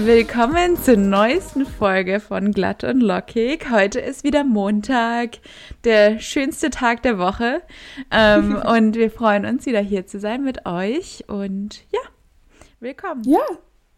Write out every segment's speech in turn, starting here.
Willkommen zur neuesten Folge von Glatt und Lockig. Heute ist wieder Montag, der schönste Tag der Woche. Ähm, und wir freuen uns wieder hier zu sein mit euch. Und ja, willkommen. Ja,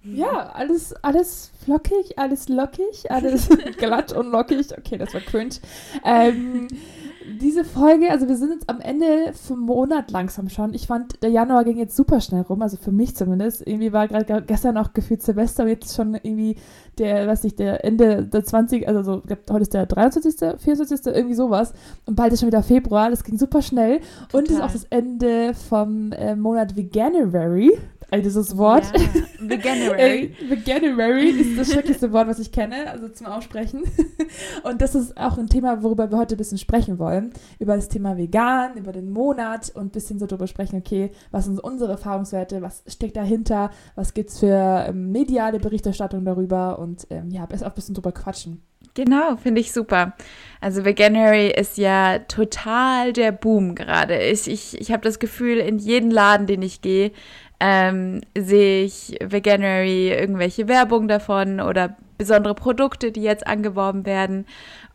ja, alles, alles flockig, alles lockig, alles glatt und lockig. Okay, das war cringe. Ähm, diese Folge, also wir sind jetzt am Ende vom Monat langsam schon. Ich fand, der Januar ging jetzt super schnell rum, also für mich zumindest. Irgendwie war gerade gestern auch gefühlt Silvester jetzt schon irgendwie der, weiß ich, der Ende der 20, also so, ich glaube, heute ist der 23., 24., irgendwie sowas. Und bald ist schon wieder Februar, das ging super schnell. Total. Und es ist auch das Ende vom äh, Monat Veganuary. Ey, dieses Wort. Ja, Veganuary. Veganuary ist das schrecklichste Wort, was ich kenne, also zum Aussprechen. Und das ist auch ein Thema, worüber wir heute ein bisschen sprechen wollen. Über das Thema Vegan, über den Monat und ein bisschen so darüber sprechen, okay, was sind unsere Erfahrungswerte, was steckt dahinter, was gibt es für ähm, mediale Berichterstattung darüber und ähm, ja, auch ein bisschen drüber quatschen. Genau, finde ich super. Also Veganuary ist ja total der Boom gerade. Ich, ich, ich habe das Gefühl, in jeden Laden, den ich gehe, ähm, sehe ich Veganuary irgendwelche Werbung davon oder besondere Produkte, die jetzt angeworben werden.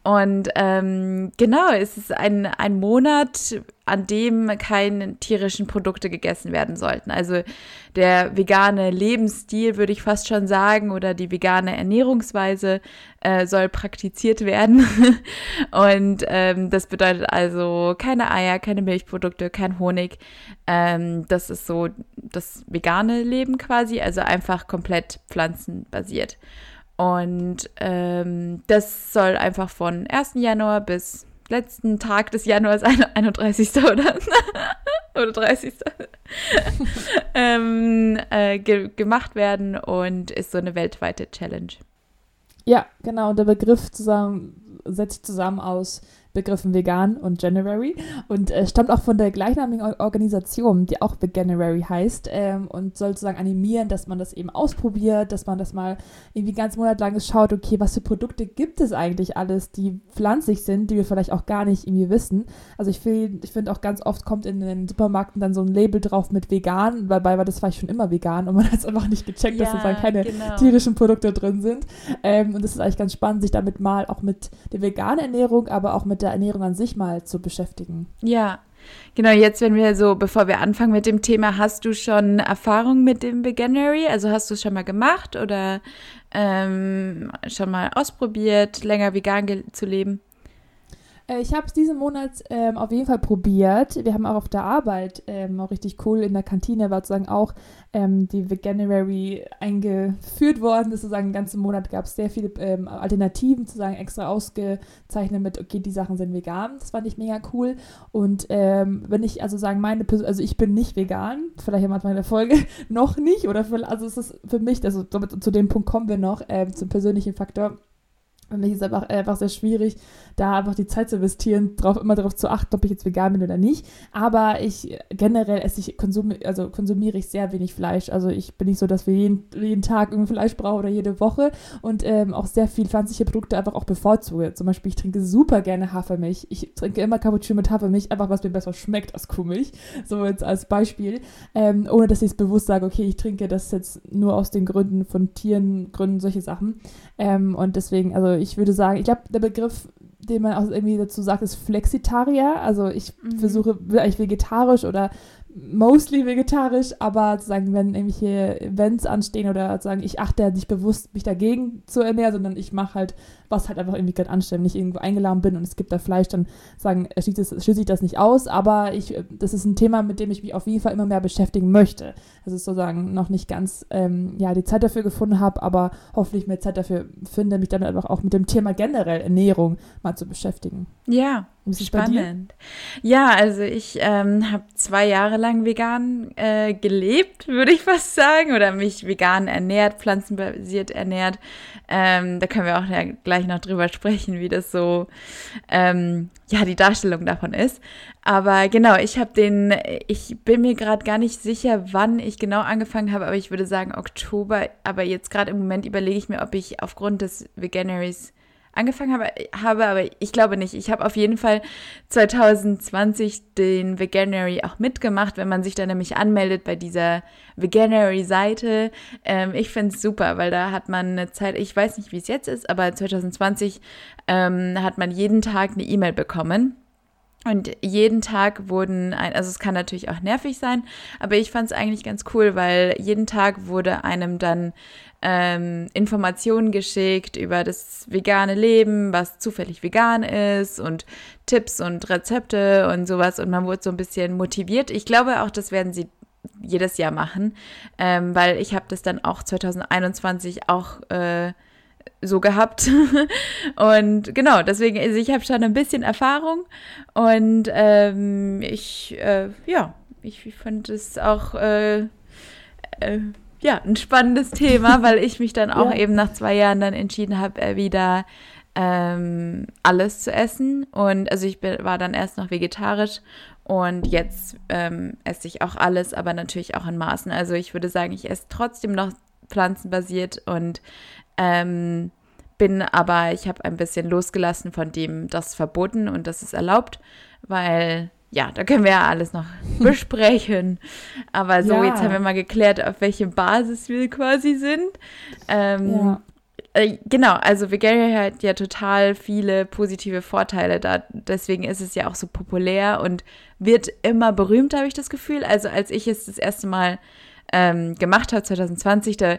Und ähm, genau, es ist ein, ein Monat, an dem keine tierischen Produkte gegessen werden sollten. Also der vegane Lebensstil, würde ich fast schon sagen, oder die vegane Ernährungsweise äh, soll praktiziert werden. Und ähm, das bedeutet also keine Eier, keine Milchprodukte, kein Honig. Ähm, das ist so das vegane Leben quasi, also einfach komplett pflanzenbasiert. Und ähm, das soll einfach von 1. Januar bis letzten Tag des Januars, 31. oder, oder 30. ähm, äh, ge gemacht werden und ist so eine weltweite Challenge. Ja, genau. Und der Begriff zusammen, setzt zusammen aus Begriffen vegan und January und äh, stammt auch von der gleichnamigen Organisation, die auch Veganuary heißt ähm, und soll sozusagen animieren, dass man das eben ausprobiert, dass man das mal irgendwie ganz monatlang schaut, okay, was für Produkte gibt es eigentlich alles, die pflanzlich sind, die wir vielleicht auch gar nicht irgendwie wissen. Also ich, ich finde auch ganz oft kommt in den Supermärkten dann so ein Label drauf mit vegan, dabei war das vielleicht schon immer vegan und man hat es einfach nicht gecheckt, ja, dass da keine genau. tierischen Produkte drin sind. Ähm, und das ist eigentlich ganz spannend, sich damit mal auch mit der veganen Ernährung, aber auch mit der Ernährung an sich mal zu beschäftigen. Ja, Genau, jetzt, wenn wir so, bevor wir anfangen mit dem Thema, hast du schon Erfahrung mit dem Veganuary? Also hast du es schon mal gemacht oder ähm, schon mal ausprobiert, länger vegan zu leben? Äh, ich habe es diesen Monat ähm, auf jeden Fall probiert. Wir haben auch auf der Arbeit ähm, auch richtig cool in der Kantine war sozusagen auch ähm, die Veganuary eingeführt worden. Das sozusagen den ganzen Monat gab es sehr viele ähm, Alternativen, sozusagen extra ausgezeichnet mit, okay, die Sachen sind vegan. Das fand ich mega cool. Und ähm, wenn ich also sagen, meine Person, also ich bin nicht vegan, vielleicht Anfang der Folge noch nicht, oder für, also es ist für mich, also zu dem Punkt kommen wir noch, ähm, zum persönlichen Faktor für mich ist es einfach, einfach sehr schwierig, da einfach die Zeit zu investieren, drauf, immer darauf zu achten, ob ich jetzt vegan bin oder nicht. Aber ich generell esse ich, konsum, also konsumiere ich sehr wenig Fleisch. Also ich bin nicht so, dass wir jeden, jeden Tag irgendwie Fleisch brauchen oder jede Woche und ähm, auch sehr viel pflanzliche Produkte einfach auch bevorzuge. Zum Beispiel, ich trinke super gerne Hafermilch. Ich trinke immer Cappuccino mit Hafermilch, einfach was mir besser schmeckt als Kuhmilch. So jetzt als Beispiel. Ähm, ohne dass ich es bewusst sage, okay, ich trinke das jetzt nur aus den Gründen von Tieren, Gründen, solche Sachen. Ähm, und deswegen, also ich würde sagen, ich glaube, der Begriff, den man auch irgendwie dazu sagt, ist Flexitarier. Also ich mhm. versuche eigentlich vegetarisch oder mostly vegetarisch, aber sozusagen, wenn irgendwelche Events anstehen oder sozusagen, ich achte nicht bewusst, mich dagegen zu ernähren, sondern ich mache halt, was halt einfach irgendwie gerade ansteht. Wenn ich irgendwo eingeladen bin und es gibt da Fleisch, dann sagen, schließe ich das nicht aus, aber ich, das ist ein Thema, mit dem ich mich auf jeden Fall immer mehr beschäftigen möchte. Ist sozusagen noch nicht ganz, ähm, ja, die Zeit dafür gefunden habe, aber hoffentlich mehr Zeit dafür finde, mich dann einfach auch mit dem Thema generell Ernährung mal zu beschäftigen. Ja, Spannend. Ja, also ich ähm, habe zwei Jahre lang vegan äh, gelebt, würde ich fast sagen, oder mich vegan ernährt, pflanzenbasiert ernährt. Ähm, da können wir auch ja gleich noch drüber sprechen, wie das so, ähm, ja, die Darstellung davon ist. Aber genau, ich habe den, ich bin mir gerade gar nicht sicher, wann ich genau angefangen habe, aber ich würde sagen Oktober. Aber jetzt gerade im Moment überlege ich mir, ob ich aufgrund des Veganeries angefangen habe, habe aber ich glaube nicht. Ich habe auf jeden Fall 2020 den Veganuary auch mitgemacht, wenn man sich da nämlich anmeldet bei dieser Veganuary-Seite. Ähm, ich finde es super, weil da hat man eine Zeit, ich weiß nicht, wie es jetzt ist, aber 2020 ähm, hat man jeden Tag eine E-Mail bekommen und jeden Tag wurden, ein, also es kann natürlich auch nervig sein, aber ich fand es eigentlich ganz cool, weil jeden Tag wurde einem dann ähm, Informationen geschickt über das vegane Leben, was zufällig vegan ist und Tipps und Rezepte und sowas und man wurde so ein bisschen motiviert. Ich glaube auch, das werden sie jedes Jahr machen, ähm, weil ich habe das dann auch 2021 auch äh, so gehabt. und genau, deswegen, also ich habe schon ein bisschen Erfahrung und ähm, ich, äh, ja, ich, ich fand es auch, äh, äh, ja, ein spannendes Thema, weil ich mich dann auch ja. eben nach zwei Jahren dann entschieden habe, äh, wieder ähm, alles zu essen. Und also ich bin, war dann erst noch vegetarisch und jetzt ähm, esse ich auch alles, aber natürlich auch in Maßen. Also ich würde sagen, ich esse trotzdem noch pflanzenbasiert und ähm, bin aber, ich habe ein bisschen losgelassen von dem, das verboten und das ist erlaubt, weil ja, da können wir ja alles noch besprechen. Aber so, ja. jetzt haben wir mal geklärt, auf welche Basis wir quasi sind. Ähm, ja. äh, genau, also Vegaria hat ja total viele positive Vorteile da. Deswegen ist es ja auch so populär und wird immer berühmt, habe ich das Gefühl. Also als ich es das erste Mal ähm, gemacht habe, 2020, da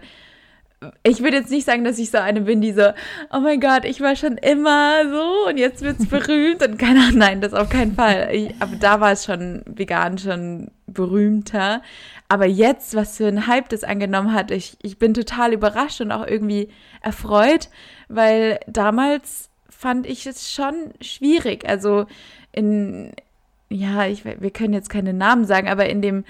ich würde jetzt nicht sagen, dass ich so eine bin, die so, oh mein Gott, ich war schon immer so und jetzt wird es berühmt und keine Ahnung, nein, das auf keinen Fall. Ich, aber da war es schon vegan schon berühmter. Aber jetzt, was für ein Hype das angenommen hat, ich, ich bin total überrascht und auch irgendwie erfreut, weil damals fand ich es schon schwierig. Also in, ja, ich, wir können jetzt keine Namen sagen, aber in dem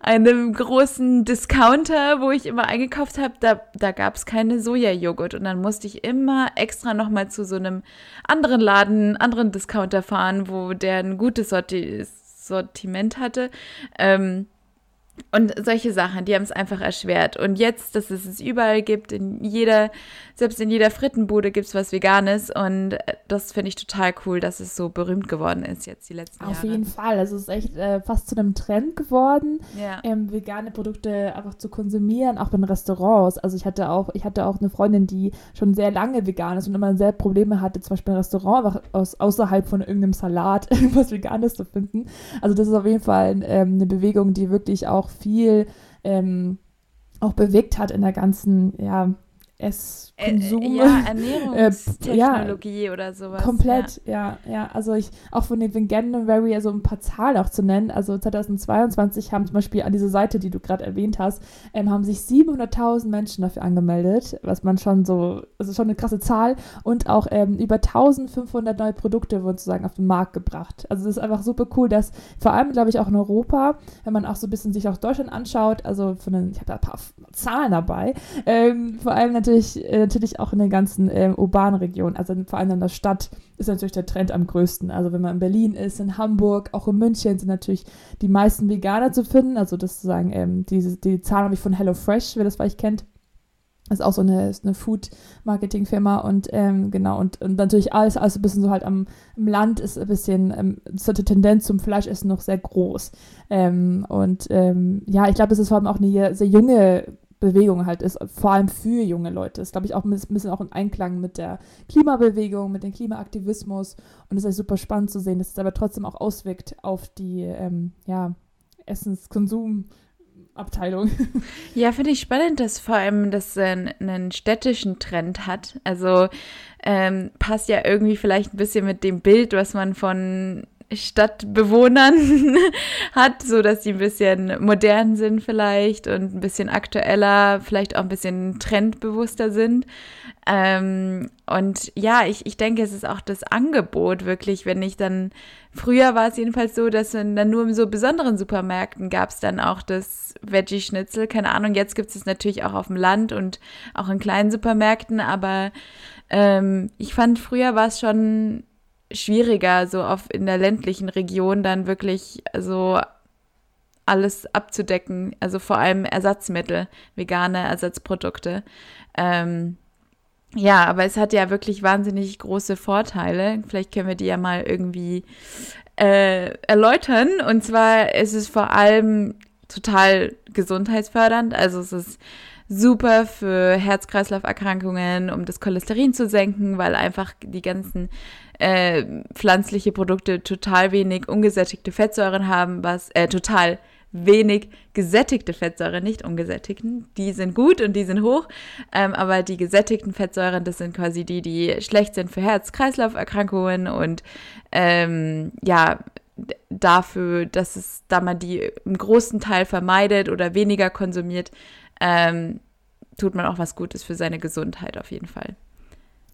einem großen Discounter, wo ich immer eingekauft habe, da, da gab es keine Sojajoghurt und dann musste ich immer extra nochmal zu so einem anderen Laden, anderen Discounter fahren, wo der ein gutes Sorti Sortiment hatte. Ähm, und solche Sachen, die haben es einfach erschwert. Und jetzt, dass es es überall gibt, in jeder, selbst in jeder Frittenbude gibt es was Veganes. Und äh, das finde ich total cool, dass es so berühmt geworden ist jetzt die letzten Auf Jahre. Auf jeden Fall. Also es ist echt äh, fast zu einem Trend geworden, ja. ähm, vegane Produkte einfach zu konsumieren, auch in Restaurants. Also ich hatte auch, ich hatte auch eine Freundin, die schon sehr lange vegan ist und immer sehr Probleme hatte, zum Beispiel ein Restaurant aus, außerhalb von irgendeinem Salat irgendwas Veganes zu finden. Also das ist auf jeden Fall ähm, eine Bewegung, die wirklich auch viel ähm, auch bewegt hat in der ganzen, ja, Esskonsum. Äh, ja, Ernährungstechnologie äh, ja, oder sowas. Komplett, ja. ja, ja. Also ich, auch von den Veganuary, also ein paar Zahlen auch zu nennen. Also 2022 haben zum Beispiel an diese Seite, die du gerade erwähnt hast, ähm, haben sich 700.000 Menschen dafür angemeldet, was man schon so, also schon eine krasse Zahl. Und auch ähm, über 1500 neue Produkte wurden sozusagen auf den Markt gebracht. Also das ist einfach super cool, dass vor allem, glaube ich, auch in Europa, wenn man auch so ein bisschen sich auch Deutschland anschaut, also von den, ich habe da ein paar Zahlen dabei, ähm, vor allem natürlich natürlich, äh, natürlich auch in den ganzen äh, urbanen Regionen, also vor allem in der Stadt ist natürlich der Trend am größten. Also wenn man in Berlin ist, in Hamburg, auch in München sind natürlich die meisten Veganer zu finden. Also das sozusagen, ähm, diese, die Zahlen habe ich von HelloFresh, wer das vielleicht kennt. Das ist auch so eine, eine Food-Marketing-Firma und ähm, genau, und, und natürlich alles, alles ein bisschen so halt am Land ist ein bisschen, ähm, so die Tendenz zum Fleischessen noch sehr groß. Ähm, und ähm, ja, ich glaube, das ist vor allem auch eine sehr junge Bewegung halt ist, vor allem für junge Leute. Ist, glaube ich, auch ein bisschen auch in Einklang mit der Klimabewegung, mit dem Klimaaktivismus. Und es ist super spannend zu sehen, dass es aber trotzdem auch auswirkt auf die ähm, ja, Essenskonsum. Abteilung. Ja, finde ich spannend, dass vor allem das einen, einen städtischen Trend hat. Also ähm, passt ja irgendwie vielleicht ein bisschen mit dem Bild, was man von Stadtbewohnern hat, so dass die ein bisschen modern sind vielleicht und ein bisschen aktueller, vielleicht auch ein bisschen trendbewusster sind. Ähm, und ja, ich, ich denke, es ist auch das Angebot wirklich, wenn ich dann, früher war es jedenfalls so, dass dann nur in so besonderen Supermärkten gab es dann auch das Veggie-Schnitzel, keine Ahnung, jetzt gibt es es natürlich auch auf dem Land und auch in kleinen Supermärkten, aber ähm, ich fand, früher war es schon schwieriger, so auf in der ländlichen Region dann wirklich so alles abzudecken, also vor allem Ersatzmittel, vegane Ersatzprodukte. Ähm, ja, aber es hat ja wirklich wahnsinnig große Vorteile. Vielleicht können wir die ja mal irgendwie äh, erläutern. Und zwar ist es vor allem total gesundheitsfördernd. Also es ist super für Herz-Kreislauf-Erkrankungen, um das Cholesterin zu senken, weil einfach die ganzen äh, pflanzliche Produkte total wenig ungesättigte Fettsäuren haben, was äh, total wenig gesättigte Fettsäuren, nicht ungesättigten. Die sind gut und die sind hoch, ähm, aber die gesättigten Fettsäuren, das sind quasi die, die schlecht sind für Herz-Kreislauf-Erkrankungen und ähm, ja, dafür, dass es, da man die im großen Teil vermeidet oder weniger konsumiert, ähm, tut man auch was Gutes für seine Gesundheit auf jeden Fall.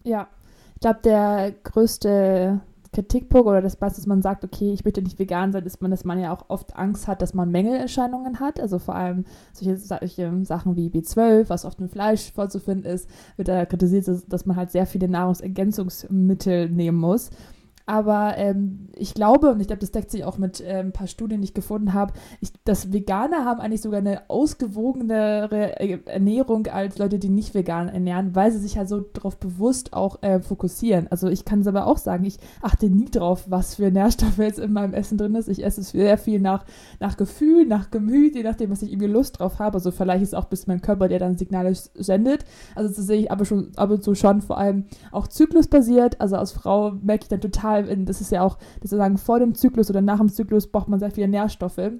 Ja, ich glaube, der größte Kritikpunkt oder das, was man sagt, okay, ich möchte nicht vegan sein, ist man, dass man ja auch oft Angst hat, dass man Mängelerscheinungen hat. Also vor allem solche, solche Sachen wie B12, was oft im Fleisch vorzufinden ist, wird da kritisiert, dass man halt sehr viele Nahrungsergänzungsmittel nehmen muss. Aber ähm, ich glaube, und ich glaube, das deckt sich auch mit äh, ein paar Studien, die ich gefunden habe, ich, dass Veganer haben eigentlich sogar eine ausgewogenere äh, Ernährung als Leute, die nicht vegan ernähren, weil sie sich halt so darauf bewusst auch äh, fokussieren. Also ich kann es aber auch sagen, ich achte nie drauf, was für Nährstoffe jetzt in meinem Essen drin ist. Ich esse es sehr viel nach, nach Gefühl, nach Gemüt, je nachdem, was ich irgendwie Lust drauf habe. Also vielleicht ist es auch bis mein Körper, der dann Signale sendet. Also das sehe ich aber schon ab und zu schon, vor allem auch zyklusbasiert. Also als Frau merke ich dann total, in, das ist ja auch, sozusagen vor dem Zyklus oder nach dem Zyklus braucht man sehr viele Nährstoffe.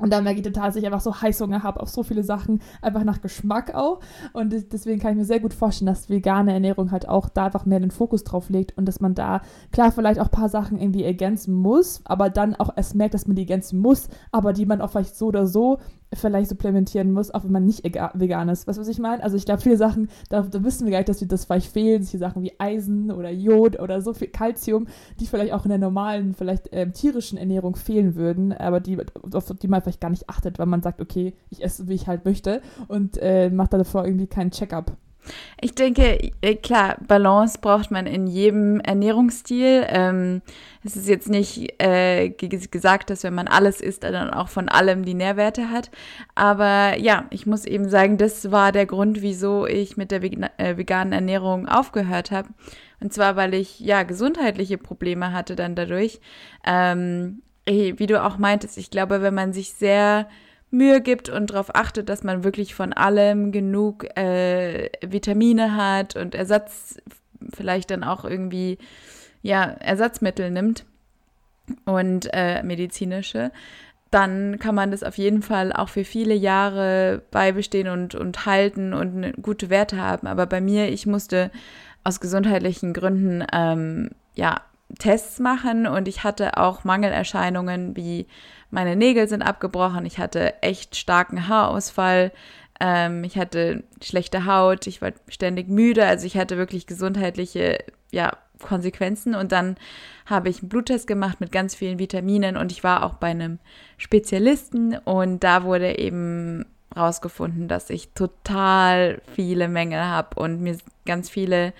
Und dann merke ich total, dass ich einfach so Heißhunger habe auf so viele Sachen, einfach nach Geschmack auch. Und deswegen kann ich mir sehr gut vorstellen, dass vegane Ernährung halt auch da einfach mehr den Fokus drauf legt und dass man da, klar, vielleicht auch ein paar Sachen irgendwie ergänzen muss, aber dann auch erst merkt, dass man die ergänzen muss, aber die man auch vielleicht so oder so vielleicht supplementieren muss, auch wenn man nicht vegan ist. Weißt du, was ich meine? Also ich glaube, viele Sachen, da, da, wissen wir gar nicht, dass wir das vielleicht fehlen. Solche Sachen wie Eisen oder Jod oder so viel Kalzium, die vielleicht auch in der normalen, vielleicht ähm, tierischen Ernährung fehlen würden, aber die, auf die man vielleicht gar nicht achtet, weil man sagt, okay, ich esse, wie ich halt möchte und äh, macht davor irgendwie keinen Check-up. Ich denke, äh, klar, Balance braucht man in jedem Ernährungsstil. Ähm, es ist jetzt nicht äh, gesagt, dass wenn man alles isst, dann auch von allem die Nährwerte hat. Aber ja, ich muss eben sagen, das war der Grund, wieso ich mit der äh, veganen Ernährung aufgehört habe. Und zwar, weil ich ja gesundheitliche Probleme hatte dann dadurch. Ähm, wie du auch meintest, ich glaube, wenn man sich sehr Mühe gibt und darauf achtet, dass man wirklich von allem genug äh, Vitamine hat und Ersatz, vielleicht dann auch irgendwie, ja, Ersatzmittel nimmt und äh, medizinische, dann kann man das auf jeden Fall auch für viele Jahre beibestehen und, und halten und eine gute Werte haben. Aber bei mir, ich musste aus gesundheitlichen Gründen ähm, ja, Tests machen und ich hatte auch Mangelerscheinungen wie meine Nägel sind abgebrochen, ich hatte echt starken Haarausfall, ähm, ich hatte schlechte Haut, ich war ständig müde, also ich hatte wirklich gesundheitliche ja, Konsequenzen und dann habe ich einen Bluttest gemacht mit ganz vielen Vitaminen und ich war auch bei einem Spezialisten und da wurde eben rausgefunden, dass ich total viele Mängel habe und mir ganz viele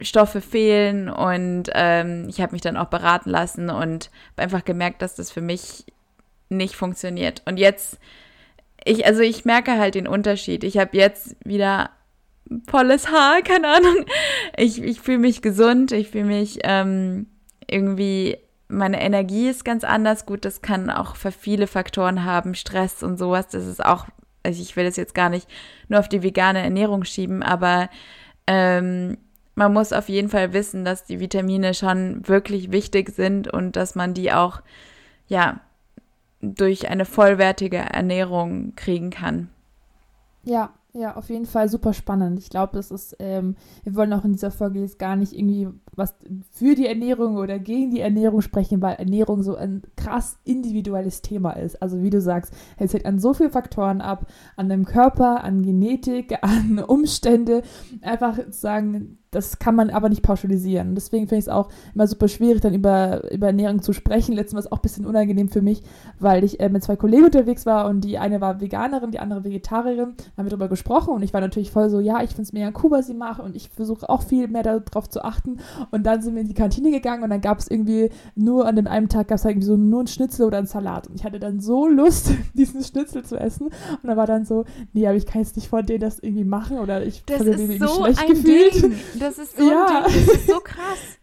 Stoffe fehlen und ähm, ich habe mich dann auch beraten lassen und einfach gemerkt, dass das für mich nicht funktioniert. Und jetzt, ich, also ich merke halt den Unterschied. Ich habe jetzt wieder volles Haar, keine Ahnung. Ich, ich fühle mich gesund, ich fühle mich ähm, irgendwie, meine Energie ist ganz anders. Gut, das kann auch für viele Faktoren haben, Stress und sowas. Das ist auch, also ich will das jetzt gar nicht nur auf die vegane Ernährung schieben, aber ähm, man muss auf jeden Fall wissen, dass die Vitamine schon wirklich wichtig sind und dass man die auch, ja, durch eine vollwertige Ernährung kriegen kann. Ja, ja, auf jeden Fall super spannend. Ich glaube, das ist, ähm, wir wollen auch in dieser Folge jetzt gar nicht irgendwie was für die Ernährung oder gegen die Ernährung sprechen, weil Ernährung so ein krass individuelles Thema ist. Also wie du sagst, es hängt an so vielen Faktoren ab, an dem Körper, an Genetik, an Umstände. Einfach sagen, das kann man aber nicht pauschalisieren. Deswegen finde ich es auch immer super schwierig, dann über, über Ernährung zu sprechen. Letztes Mal ist auch ein bisschen unangenehm für mich, weil ich äh, mit zwei Kollegen unterwegs war und die eine war Veganerin, die andere Vegetarierin. Da haben wir darüber gesprochen und ich war natürlich voll so, ja, ich finde es mega cool, was sie machen und ich versuche auch viel mehr darauf zu achten. Und dann sind wir in die Kantine gegangen und dann gab es irgendwie nur an dem einen Tag gab es halt irgendwie so nur ein Schnitzel oder ein Salat. Und ich hatte dann so Lust, diesen Schnitzel zu essen. Und da war dann so, nee, aber ich kann jetzt nicht vor denen das irgendwie machen oder ich ist irgendwie so schlecht gefühlt. Ding. Das ist so ja. Das ist so krass.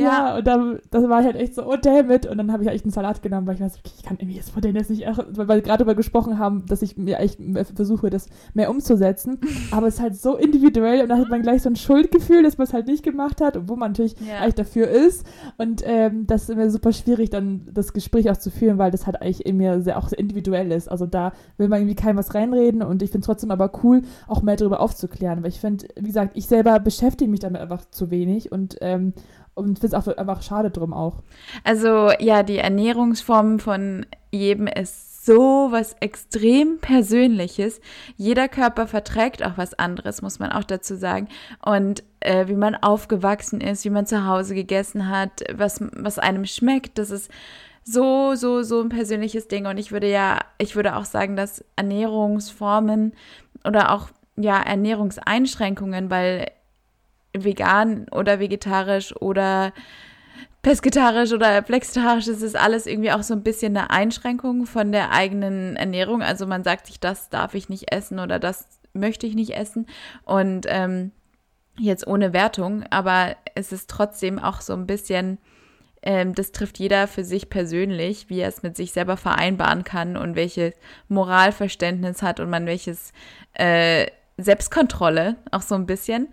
Ja, ja und dann das war ich halt echt so, oh damit. Und dann habe ich echt einen Salat genommen, weil ich weiß, okay, ich kann irgendwie jetzt vor denen jetzt nicht, weil wir gerade darüber gesprochen haben, dass ich mir echt versuche, das mehr umzusetzen. Aber es ist halt so individuell und da hat man gleich so ein Schuldgefühl, dass man es halt nicht gemacht hat, obwohl man natürlich ja. eigentlich dafür ist. Und ähm, das ist immer super schwierig, dann das Gespräch auch zu führen, weil das halt eigentlich immer sehr auch sehr individuell ist. Also da will man irgendwie keinem was reinreden und ich finde es trotzdem aber cool, auch mehr darüber aufzuklären. Weil ich finde, wie gesagt, ich selber beschäftige mich damit einfach zu wenig und ähm, und finde es auch einfach schade drum auch. Also ja, die Ernährungsform von jedem ist so was extrem Persönliches. Jeder Körper verträgt auch was anderes, muss man auch dazu sagen. Und äh, wie man aufgewachsen ist, wie man zu Hause gegessen hat, was, was einem schmeckt, das ist so, so, so ein persönliches Ding. Und ich würde ja, ich würde auch sagen, dass Ernährungsformen oder auch ja Ernährungseinschränkungen, weil vegan oder vegetarisch oder pesketarisch oder flexitarisch, das ist alles irgendwie auch so ein bisschen eine Einschränkung von der eigenen Ernährung. Also man sagt sich, das darf ich nicht essen oder das möchte ich nicht essen. Und ähm, jetzt ohne Wertung, aber es ist trotzdem auch so ein bisschen, ähm, das trifft jeder für sich persönlich, wie er es mit sich selber vereinbaren kann und welches Moralverständnis hat und man welches äh, Selbstkontrolle auch so ein bisschen.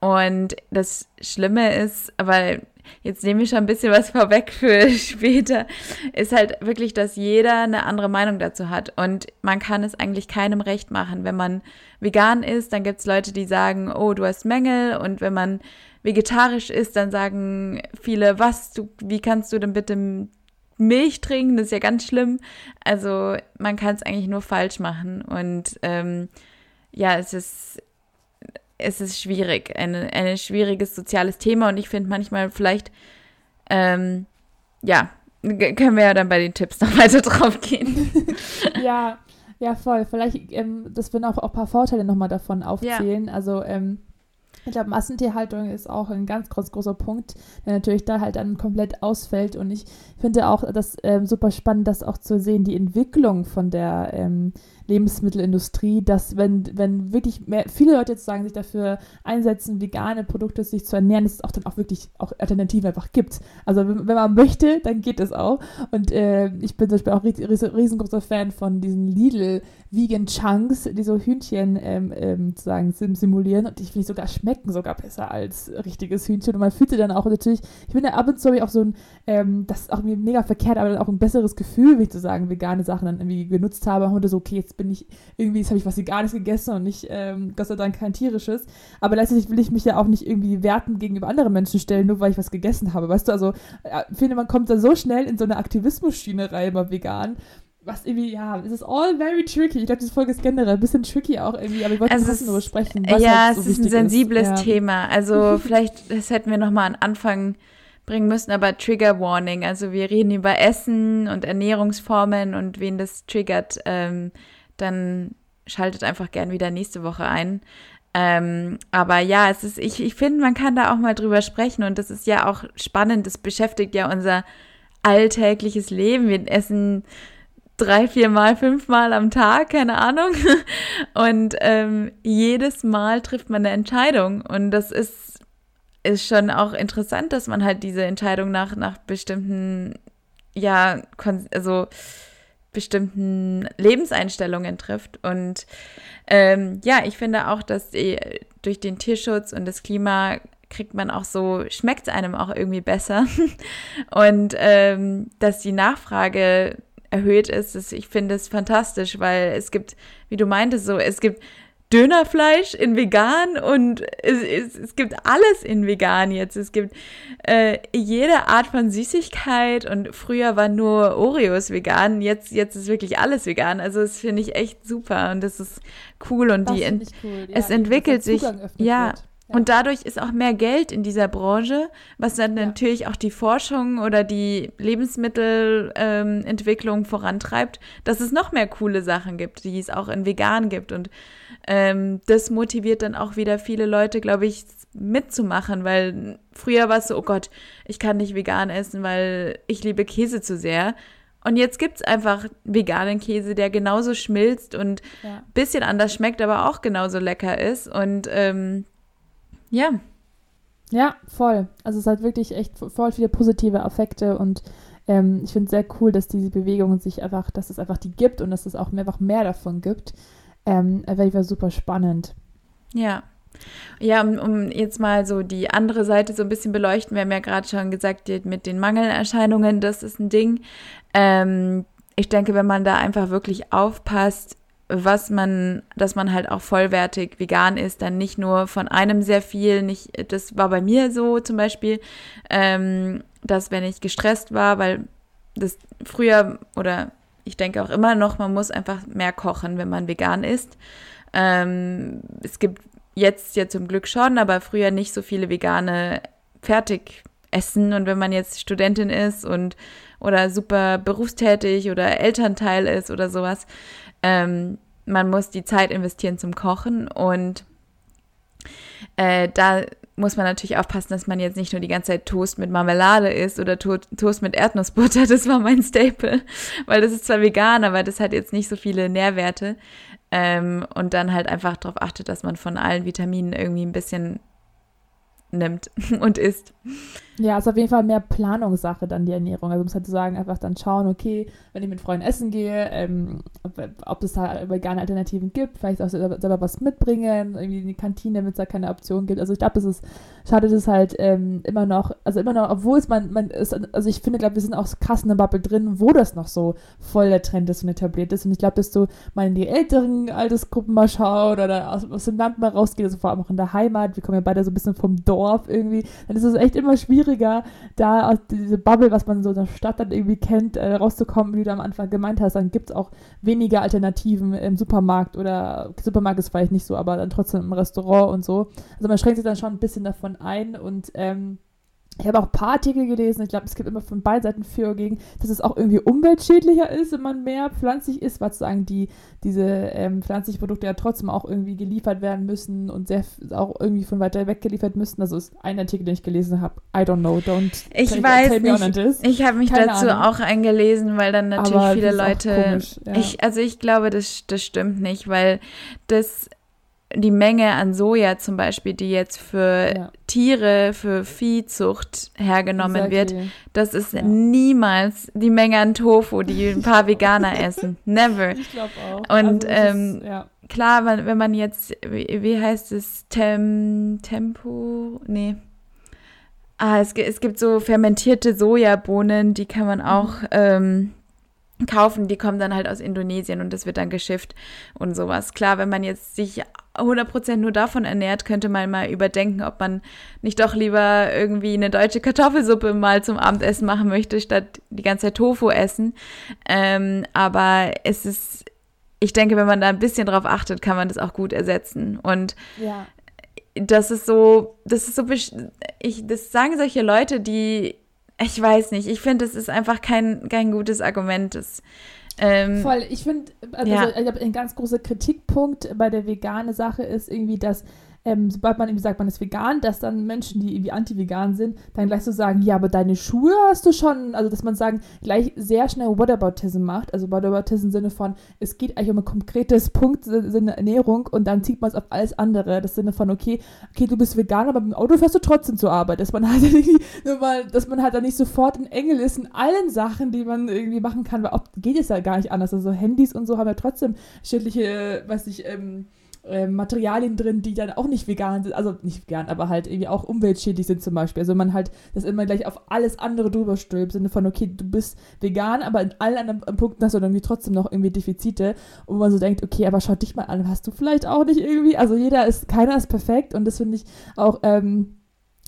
Und das Schlimme ist, weil jetzt nehme ich schon ein bisschen was vorweg für später, ist halt wirklich, dass jeder eine andere Meinung dazu hat. Und man kann es eigentlich keinem recht machen. Wenn man vegan ist, dann gibt es Leute, die sagen, oh, du hast Mängel. Und wenn man vegetarisch ist, dann sagen viele, was, du, wie kannst du denn bitte Milch trinken? Das ist ja ganz schlimm. Also man kann es eigentlich nur falsch machen. Und ähm, ja, es ist es ist schwierig, ein, ein schwieriges soziales Thema und ich finde manchmal vielleicht, ähm, ja, können wir ja dann bei den Tipps noch weiter drauf gehen. ja, ja, voll. Vielleicht, ähm, das würden auch, auch ein paar Vorteile nochmal davon aufzählen. Ja. Also, ähm, ich glaube, Massentierhaltung ist auch ein ganz groß, großer Punkt, der natürlich da halt dann komplett ausfällt. Und ich finde auch das ähm, super spannend, das auch zu sehen, die Entwicklung von der ähm, Lebensmittelindustrie, dass wenn, wenn wirklich mehr, viele Leute jetzt sagen, sich dafür einsetzen, vegane Produkte sich zu ernähren, dass es auch dann auch wirklich auch Alternativen einfach gibt. Also wenn, wenn man möchte, dann geht es auch. Und äh, ich bin zum Beispiel auch riesen, riesengroßer Fan von diesen Lidl Vegan Chunks, die so Hühnchen ähm, ähm, sozusagen simulieren und die finde ich sogar schmecken sogar besser als richtiges Hühnchen und man fühlt sich dann auch natürlich, ich finde ab und zu ich auch so ein, ähm, das ist auch mega verkehrt, aber dann auch ein besseres Gefühl, wie ich zu sagen, vegane Sachen dann irgendwie genutzt habe und so, okay, jetzt bin ich irgendwie, jetzt habe ich was Veganes gegessen und nicht, ähm, Gott sei Dank kein tierisches. Aber letztendlich will ich mich ja auch nicht irgendwie werten gegenüber anderen Menschen stellen, nur weil ich was gegessen habe. Weißt du, also äh, ich finde, man kommt da so schnell in so eine Aktivismus-Schiene rein bei vegan. Was irgendwie, ja, es ist all very tricky. Ich glaube, diese Folge ist generell ein bisschen tricky auch irgendwie, aber ich wollte ein bisschen darüber sprechen. Ja, halt so es ist ein sensibles ist. Thema. Also vielleicht, das hätten wir nochmal an Anfang bringen müssen, aber Trigger Warning. Also wir reden über Essen und Ernährungsformen und wen das triggert. Ähm, dann schaltet einfach gern wieder nächste Woche ein. Ähm, aber ja, es ist, ich, ich finde, man kann da auch mal drüber sprechen und das ist ja auch spannend. Das beschäftigt ja unser alltägliches Leben. Wir essen drei, vier Mal, fünf Mal am Tag, keine Ahnung. Und ähm, jedes Mal trifft man eine Entscheidung. Und das ist, ist schon auch interessant, dass man halt diese Entscheidung nach, nach bestimmten, ja, also bestimmten Lebenseinstellungen trifft. Und ähm, ja, ich finde auch, dass die, durch den Tierschutz und das Klima kriegt man auch so, schmeckt es einem auch irgendwie besser. und ähm, dass die Nachfrage erhöht ist, das, ich finde es fantastisch, weil es gibt, wie du meintest, so, es gibt Dönerfleisch in vegan und es, es, es gibt alles in vegan jetzt. Es gibt äh, jede Art von Süßigkeit und früher waren nur Oreos vegan, jetzt, jetzt ist wirklich alles vegan. Also das finde ich echt super und das ist cool und das die, cool. ja, es entwickelt sich, ja, wird. Und dadurch ist auch mehr Geld in dieser Branche, was dann Ja. natürlich auch die Forschung oder die Lebensmittelentwicklung vorantreibt, dass es noch mehr coole Sachen gibt, die es auch in vegan gibt. Und ähm, das motiviert dann auch wieder viele Leute, glaube ich, mitzumachen, weil früher war es so, oh Gott, ich kann nicht vegan essen, weil ich liebe Käse zu sehr. Und jetzt gibt es einfach veganen Käse, der genauso schmilzt und Ja. bisschen anders schmeckt, aber auch genauso lecker ist. Und ähm, ja, Ja, voll. Also es hat wirklich echt voll viele positive Effekte und ähm, ich finde es sehr cool, dass diese Bewegung sich einfach, dass es einfach die gibt und dass es auch mehr, einfach mehr davon gibt. Ähm, war super spannend. ja. Ja, um, um jetzt mal so die andere Seite so ein bisschen beleuchten, wir haben ja gerade schon gesagt, mit den Mangelerscheinungen, das ist ein Ding. Ähm, ich denke, wenn man da einfach wirklich aufpasst, was man, dass man halt auch vollwertig vegan ist, dann nicht nur von einem sehr viel, nicht, das war bei mir so zum Beispiel, ähm, dass wenn ich gestresst war, weil das früher oder ich denke auch immer noch, man muss einfach mehr kochen, wenn man vegan ist. Ähm, es gibt jetzt ja zum Glück schon, aber früher nicht so viele vegane Fertigessen. Und wenn man jetzt Studentin ist und oder super berufstätig oder Elternteil ist oder sowas, ähm, man muss die Zeit investieren zum Kochen und äh, da muss man natürlich aufpassen, dass man jetzt nicht nur die ganze Zeit Toast mit Marmelade isst oder to Toast mit Erdnussbutter. Das war mein Staple, weil das ist zwar vegan, aber das hat jetzt nicht so viele Nährwerte. Ähm, und dann halt einfach darauf achtet, dass man von allen Vitaminen irgendwie ein bisschen nimmt und isst. Ja, ist auf jeden Fall mehr Planungssache dann die Ernährung. Also muss halt sagen, einfach dann schauen, okay, wenn ich mit Freunden essen gehe, ähm, ob, es da vegane Alternativen gibt, vielleicht auch selber, selber was mitbringen, irgendwie in die Kantine, wenn es da keine Option gibt. Also ich glaube, es ist schade, dass es halt ähm, immer noch, also immer noch, obwohl es man, man ist, also ich finde, glaube wir sind auch krass in der Bubble drin, wo das noch so voll der Trend ist und etabliert ist. Und ich glaube, dass du mal in die älteren Altersgruppen mal schaut oder aus, aus dem Land mal rausgeht, also vor allem auch in der Heimat, wir kommen ja beide so ein bisschen vom Dorf irgendwie, dann ist es echt immer schwierig da aus diese Bubble, was man so in der Stadt dann irgendwie kennt, äh, rauszukommen, wie du am Anfang gemeint hast, dann gibt es auch weniger Alternativen im Supermarkt oder Supermarkt ist vielleicht nicht so, aber dann trotzdem im Restaurant und so. Also man schränkt sich dann schon ein bisschen davon ein und ähm, ich habe auch ein paar Artikel gelesen, ich glaube, es gibt immer von beiden Seiten für und gegen, dass es auch irgendwie umweltschädlicher ist, wenn man mehr pflanzlich isst, weil sozusagen die, diese ähm, pflanzlichen Produkte ja trotzdem auch irgendwie geliefert werden müssen und sehr auch irgendwie von weiter weg geliefert müssen. Also ist ein Artikel, den ich gelesen habe. I don't know, don't Ich tell, weiß tell me nicht. Ich habe mich Keine dazu Ahnung. auch eingelesen, weil dann natürlich Aber viele das ist auch Leute. komisch, ja. Ich, also ich glaube, das, das stimmt nicht, weil das die Menge an Soja zum Beispiel, die jetzt für Ja. Tiere, für Viehzucht hergenommen wird, Exactly. das ist Ja. niemals die Menge an Tofu, die ein paar Veganer essen. Never. Ich glaube auch. Und, also, ähm, ist, ja. Klar, wenn, man jetzt, wie, wie heißt es, Tem, Tempo, nee. Ah, es, es gibt so fermentierte Sojabohnen, die kann man auch ähm, kaufen. Die kommen dann halt aus Indonesien und das wird dann geschifft und sowas. Klar, wenn man jetzt sich 100% nur davon ernährt, könnte man mal überdenken, ob man nicht doch lieber irgendwie eine deutsche Kartoffelsuppe mal zum Abendessen machen möchte, statt die ganze Zeit Tofu essen. Ähm, aber es ist, ich denke, wenn man da ein bisschen drauf achtet, kann man das auch gut ersetzen. Und ja. das ist so, das ist so, ich, das sagen solche Leute, die, ich weiß nicht, ich finde, das ist einfach kein, kein gutes Argument. Das, ähm, Voll, ich finde, also Ja. ein ganz großer Kritikpunkt bei der vegane Sache ist irgendwie, dass ähm, sobald man irgendwie sagt, man ist vegan, dass dann Menschen, die irgendwie anti-vegan sind, dann gleich so sagen, ja, aber deine Schuhe hast du schon, also dass man sagen, gleich sehr schnell Whataboutism macht, also Whataboutism im Sinne von, es geht eigentlich um ein konkretes Punkt, Sinne Ernährung und dann zieht man es auf alles andere, das Sinne von, okay, okay, du bist vegan, aber mit dem Auto fährst du trotzdem zur Arbeit, dass man halt nur mal, dass man halt dann nicht sofort ein Engel ist in allen Sachen, die man irgendwie machen kann, weil oft geht es ja gar nicht anders, also Handys und so haben ja trotzdem schädliche, äh, weiß ich, ähm, ähm, Materialien drin, die dann auch nicht vegan sind, also nicht vegan, aber halt irgendwie auch umweltschädlich sind zum Beispiel. Also man halt das immer gleich auf alles andere drüber stülpt, im Sinne von, okay, du bist vegan, aber in allen anderen Punkten hast du dann irgendwie trotzdem noch irgendwie Defizite wo man so denkt, okay, aber schau dich mal an, hast du vielleicht auch nicht irgendwie, also jeder ist, keiner ist perfekt und das finde ich auch, ähm,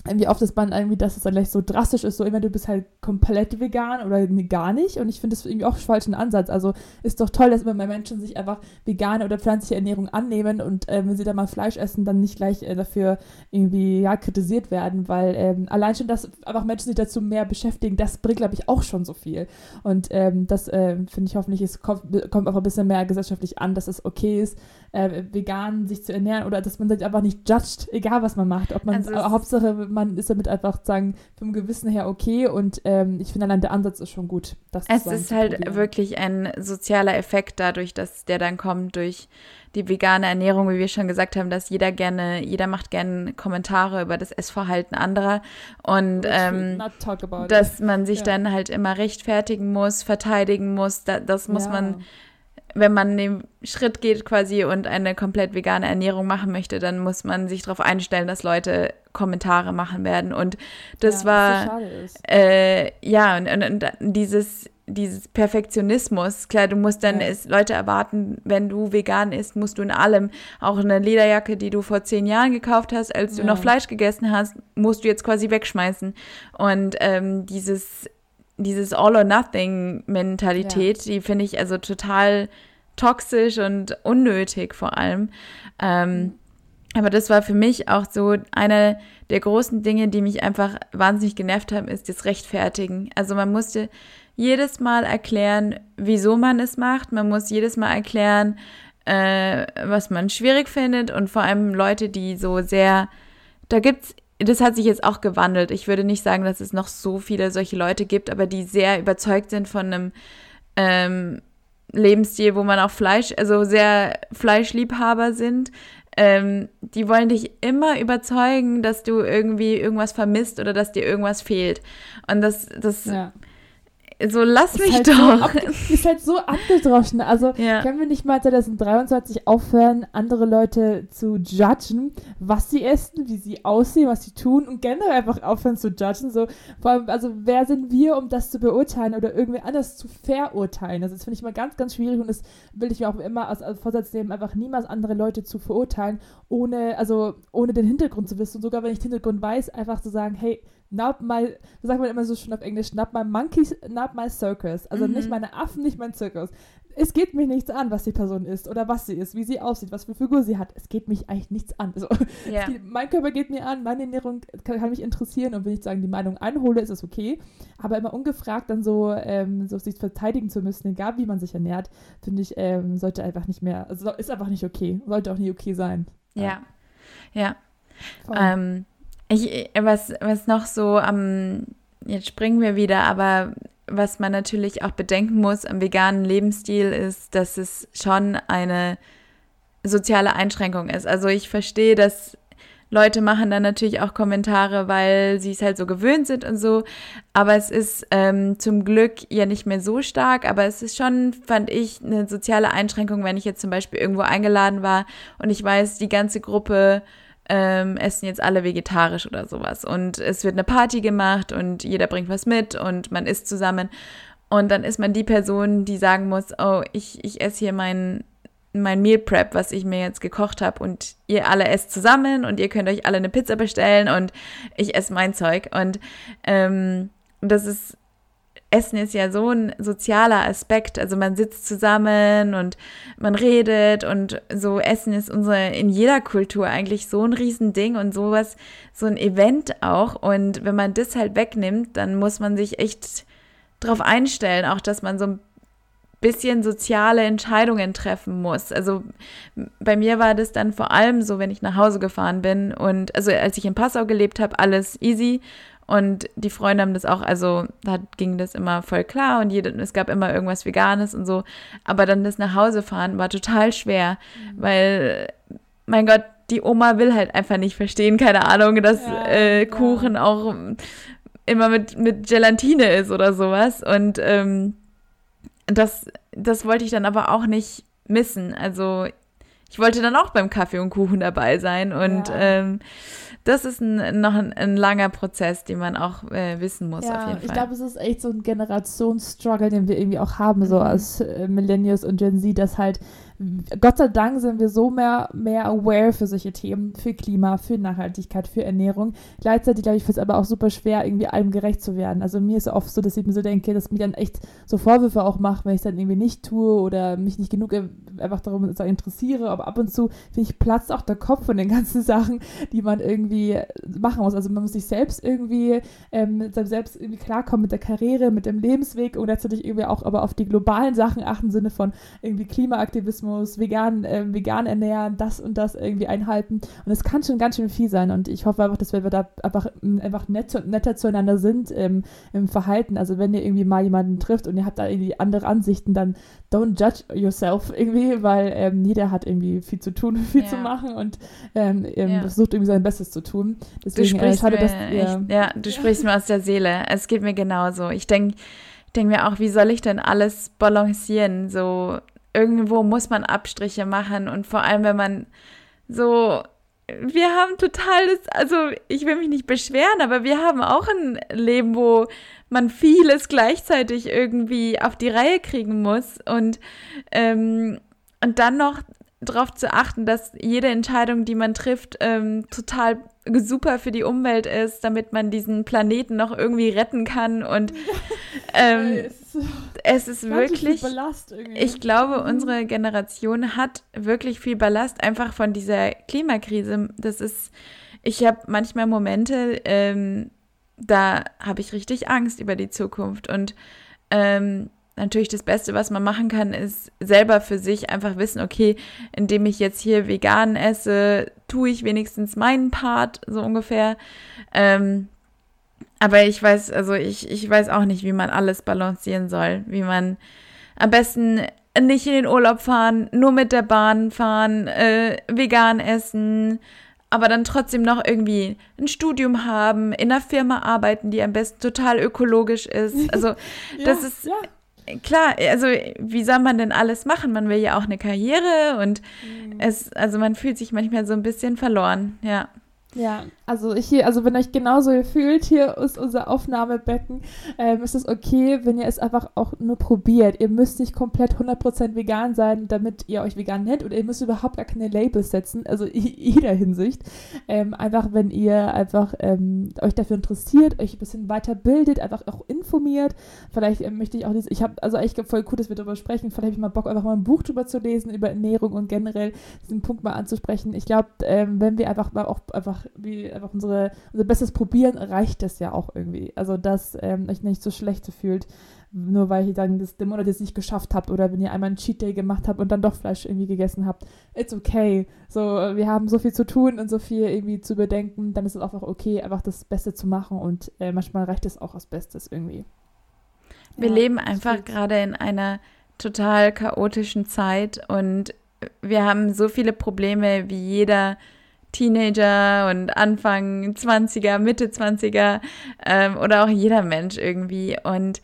irgendwie oft ist man irgendwie, dass es dann gleich so drastisch ist, so immer du bist halt komplett vegan oder gar nicht. Und ich finde das irgendwie auch falschen Ansatz. Also ist doch toll, dass immer mehr Menschen sich einfach vegane oder pflanzliche Ernährung annehmen und äh, wenn sie dann mal Fleisch essen, dann nicht gleich äh, dafür irgendwie ja kritisiert werden, weil ähm, allein schon, dass einfach Menschen sich dazu mehr beschäftigen, das bringt, glaube ich, auch schon so viel. Und ähm, das äh, finde ich hoffentlich, es kommt, kommt auch ein bisschen mehr gesellschaftlich an, dass es okay ist, äh, vegan sich zu ernähren oder dass man sich einfach nicht judgt, egal was man macht. Ob man also Hauptsache man ist damit einfach sagen vom Gewissen her okay und ähm, ich finde allein der Ansatz ist schon gut. es ist halt probieren. wirklich ein sozialer Effekt dadurch, dass der dann kommt durch die vegane Ernährung, wie wir schon gesagt haben, dass jeder gerne, jeder macht gerne Kommentare über das Essverhalten anderer und ähm, dass man sich ja. dann halt immer rechtfertigen muss, verteidigen muss, da, das muss ja. man wenn man den Schritt geht quasi und eine komplett vegane Ernährung machen möchte, dann muss man sich darauf einstellen, dass Leute Kommentare machen werden. Und das ja, war äh, ja und, und, und, dieses dieses Perfektionismus. Klar, du musst dann ja. es, Leute erwarten, wenn du vegan isst, musst du in allem auch eine Lederjacke, die du vor zehn Jahren gekauft hast, als du noch Fleisch gegessen hast, musst du jetzt quasi wegschmeißen. Und ähm, dieses dieses All-or-Nothing-Mentalität, ja. die finde ich also total toxisch und unnötig vor allem. Ähm, mhm. aber das war für mich auch so eine der großen Dinge, die mich einfach wahnsinnig genervt haben, ist das Rechtfertigen. Also man musste jedes Mal erklären, wieso man es macht. Man muss jedes Mal erklären, äh, was man schwierig findet und vor allem Leute, die so sehr, da gibt es das hat sich jetzt auch gewandelt. Ich würde nicht sagen, dass es noch so viele solche Leute gibt, aber die sehr überzeugt sind von einem ähm, Lebensstil, wo man auch Fleisch, also sehr Fleischliebhaber sind. Ähm, die wollen dich immer überzeugen, dass du irgendwie irgendwas vermisst oder dass dir irgendwas fehlt. Und das, das ja. So, lass mich halt doch. So ist halt so abgedroschen. Also ja. können wir nicht mal 2023 aufhören, andere Leute zu judgen, was sie essen, wie sie aussehen, was sie tun und generell einfach aufhören zu judgen. So, vor allem, also wer sind wir, um das zu beurteilen oder irgendwie anders zu verurteilen? Also das finde ich mal ganz, ganz schwierig und das will ich mir auch immer als, als Vorsatz nehmen, einfach niemals andere Leute zu verurteilen, ohne, also ohne den Hintergrund zu wissen. Und sogar wenn ich den Hintergrund weiß, einfach zu sagen, hey, not my, wie sagt man immer so schön auf Englisch, not my monkeys, not my circus. Also mhm. nicht meine Affen, nicht mein Zirkus. Es geht mich nichts an, was die Person ist oder was sie ist, wie sie aussieht, was für Figur sie hat. Es geht mich eigentlich nichts an. Also, yeah. geht, mein Körper geht mir an, meine Ernährung kann, kann, mich interessieren und wenn ich sagen, die Meinung einhole, ist es okay. Aber immer ungefragt dann so, ähm, so sich verteidigen zu müssen, egal wie man sich ernährt, finde ich, ähm, sollte einfach nicht mehr, also ist einfach nicht okay. Sollte auch nie okay sein. Ja, ja. ja. Ähm, ich, was, was noch so am, jetzt springen wir wieder, aber was man natürlich auch bedenken muss am veganen Lebensstil ist, dass es schon eine soziale Einschränkung ist. Also ich verstehe, dass Leute machen dann natürlich auch Kommentare, weil sie es halt so gewöhnt sind und so. Aber es ist ähm, zum Glück ja nicht mehr so stark. Aber es ist schon, fand ich, eine soziale Einschränkung, wenn ich jetzt zum Beispiel irgendwo eingeladen war und ich weiß, die ganze Gruppe ähm, essen jetzt alle vegetarisch oder sowas. Und es wird eine Party gemacht und jeder bringt was mit und man isst zusammen. Und dann ist man die Person, die sagen muss, oh, ich, ich esse hier mein, mein Meal Prep, was ich mir jetzt gekocht habe und ihr alle esst zusammen und ihr könnt euch alle eine Pizza bestellen und ich esse mein Zeug. Und ähm, das ist Essen ist ja so ein sozialer Aspekt. Also man sitzt zusammen und man redet und so Essen ist unsere in jeder Kultur eigentlich so ein Riesending und sowas, so ein Event auch. Und wenn man das halt wegnimmt, dann muss man sich echt darauf einstellen, auch dass man so ein bisschen soziale Entscheidungen treffen muss. Also bei mir war das dann vor allem so, wenn ich nach Hause gefahren bin und also als ich in Passau gelebt habe, alles easy und die Freunde haben das auch, also da ging das immer voll klar und jede, es gab immer irgendwas Veganes und so. Aber dann das nach Hause fahren war total schwer, mhm. weil, mein Gott, die Oma will halt einfach nicht verstehen, keine Ahnung, dass ja, äh, Kuchen ja. auch immer mit, mit Gelatine ist oder sowas. Und ähm, das, das wollte ich dann aber auch nicht missen. Also ich wollte dann auch beim Kaffee und Kuchen dabei sein. Und ja. ähm, das ist ein, noch ein, ein, langer Prozess, den man auch äh, wissen muss, ja, auf jeden Fall. Ich glaube, es ist echt so ein Generationsstruggle, den wir irgendwie auch haben, so mhm. als äh, Millennials und Gen Z, dass halt Gott sei Dank sind wir so mehr, mehr aware für solche Themen, für Klima, für Nachhaltigkeit, für Ernährung. Gleichzeitig, glaube ich, ist es aber auch super schwer, irgendwie allem gerecht zu werden. Also mir ist oft so, dass ich mir so denke, dass mir dann echt so Vorwürfe auch mache, wenn ich es dann irgendwie nicht tue oder mich nicht genug einfach darum interessiere. Aber ab und zu, finde ich, platzt auch der Kopf von den ganzen Sachen, die man irgendwie machen muss. Also man muss sich selbst irgendwie ähm, mit seinem selbst irgendwie klarkommen mit der Karriere, mit dem Lebensweg und letztendlich irgendwie auch aber auf die globalen Sachen achten, im Sinne von irgendwie Klimaaktivismus muss vegan, äh, vegan ernähren, das und das irgendwie einhalten. Und es kann schon ganz schön viel sein. Und ich hoffe einfach, dass wir da einfach, einfach nett, netter zueinander sind im, im Verhalten. Also wenn ihr irgendwie mal jemanden trifft und ihr habt da irgendwie andere Ansichten, dann don't judge yourself irgendwie, weil ähm, jeder hat irgendwie viel zu tun, viel ja. zu machen und ähm, ja. versucht irgendwie sein Bestes zu tun. Deswegen du äh, schade, dass ihr, ja, du sprichst mir aus der Seele. Es geht mir genauso. Ich denke denke mir auch, wie soll ich denn alles balancieren? So, irgendwo muss man Abstriche machen und vor allem, wenn man so, wir haben total das, also ich will mich nicht beschweren, aber wir haben auch ein Leben, wo man vieles gleichzeitig irgendwie auf die Reihe kriegen muss und, ähm, und dann noch darauf zu achten, dass jede Entscheidung, die man trifft, ähm, total super für die Umwelt ist, damit man diesen Planeten noch irgendwie retten kann. Und ähm, es ist wirklich, ich glaube, mhm. unsere Generation hat wirklich viel Ballast einfach von dieser Klimakrise. Das ist, ich habe manchmal Momente, ähm, da habe ich richtig Angst über die Zukunft und ähm, natürlich das Beste, was man machen kann, ist selber für sich einfach wissen, okay, indem ich jetzt hier vegan esse, tue ich wenigstens meinen Part, so ungefähr. Ähm, aber ich weiß, also ich, ich weiß auch nicht, wie man alles balancieren soll, wie man am besten nicht in den Urlaub fahren, nur mit der Bahn fahren, äh, vegan essen, aber dann trotzdem noch irgendwie ein Studium haben, in einer Firma arbeiten, die am besten total ökologisch ist. Also ja, das ist ja klar, also wie soll man denn alles machen? Man will ja auch eine Karriere und mhm. es, also man fühlt sich manchmal so ein bisschen verloren, ja. Ja, also hier, also wenn euch genauso fühlt, hier ist unser Aufnahmebecken, ähm, ist es okay, wenn ihr es einfach auch nur probiert. Ihr müsst nicht komplett 100% vegan sein, damit ihr euch vegan nennt oder ihr müsst überhaupt gar keine Labels setzen, also in jeder Hinsicht. Ähm, einfach, wenn ihr einfach ähm, euch dafür interessiert, euch ein bisschen weiterbildet, einfach auch informiert. Vielleicht ähm, möchte ich auch, ich habe, also eigentlich voll cool, dass wir darüber sprechen, vielleicht habe ich mal Bock, einfach mal ein Buch drüber zu lesen, über Ernährung und generell diesen Punkt mal anzusprechen. Ich glaube, ähm, wenn wir einfach mal auch einfach wie einfach unsere, unser Bestes probieren, reicht das ja auch irgendwie. Also, dass ähm, euch nicht so schlecht fühlt, nur weil ihr dann das, den Monat jetzt nicht geschafft habt oder wenn ihr einmal einen Cheat Day gemacht habt und dann doch Fleisch irgendwie gegessen habt. It's okay. So, wir haben so viel zu tun und so viel irgendwie zu bedenken, dann ist es einfach okay, einfach das Beste zu machen und äh, manchmal reicht es auch als Bestes irgendwie. Wir ja, leben einfach gerade in einer total chaotischen Zeit und wir haben so viele Probleme wie jeder Teenager und Anfang 20er, Mitte 20er ähm, oder auch jeder Mensch irgendwie. Und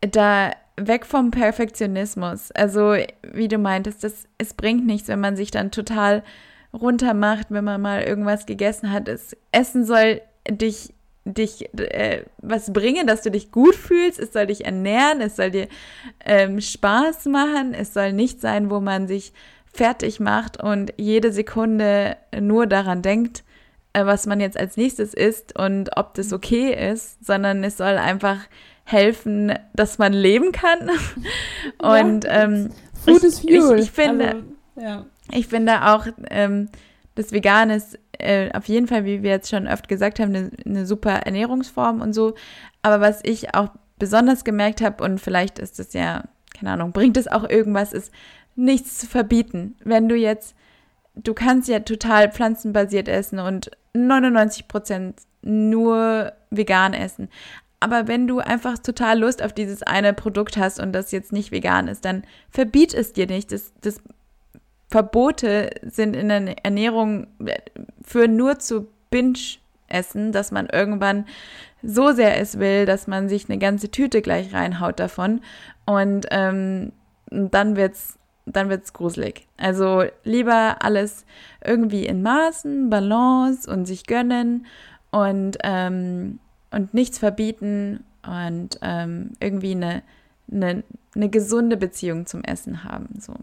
da weg vom Perfektionismus. Also, wie du meintest, das, es bringt nichts, wenn man sich dann total runtermacht, wenn man mal irgendwas gegessen hat. Das Essen soll dich dich äh, was bringen, dass du dich gut fühlst, es soll dich ernähren, es soll dir ähm, Spaß machen, es soll nicht sein, wo man sich fertig macht und jede Sekunde nur daran denkt, äh, was man jetzt als nächstes isst und ob das okay ist, sondern es soll einfach helfen, dass man leben kann. und ja, ähm, Food is fuel. Ich, ich finde, also, ja. ich finde auch, ähm, das Vegan ist äh, auf jeden Fall, wie wir jetzt schon oft gesagt haben, eine, eine super Ernährungsform und so. Aber was ich auch besonders gemerkt habe, und vielleicht ist das ja, keine Ahnung, bringt es auch irgendwas, ist, nichts zu verbieten. Wenn du jetzt, du kannst ja total pflanzenbasiert essen und 99 Prozent nur vegan essen. Aber wenn du einfach total Lust auf dieses eine Produkt hast und das jetzt nicht vegan ist, dann verbiet es dir nicht. Das, das Verbote sind in der Ernährung für nur zu Binge-Essen, dass man irgendwann so sehr es will, dass man sich eine ganze Tüte gleich reinhaut davon. Und ähm, dann wird's dann wird es gruselig. Also lieber alles irgendwie in Maßen, Balance und sich gönnen und, ähm, und nichts verbieten und ähm, irgendwie eine, eine, eine gesunde Beziehung zum Essen haben. So.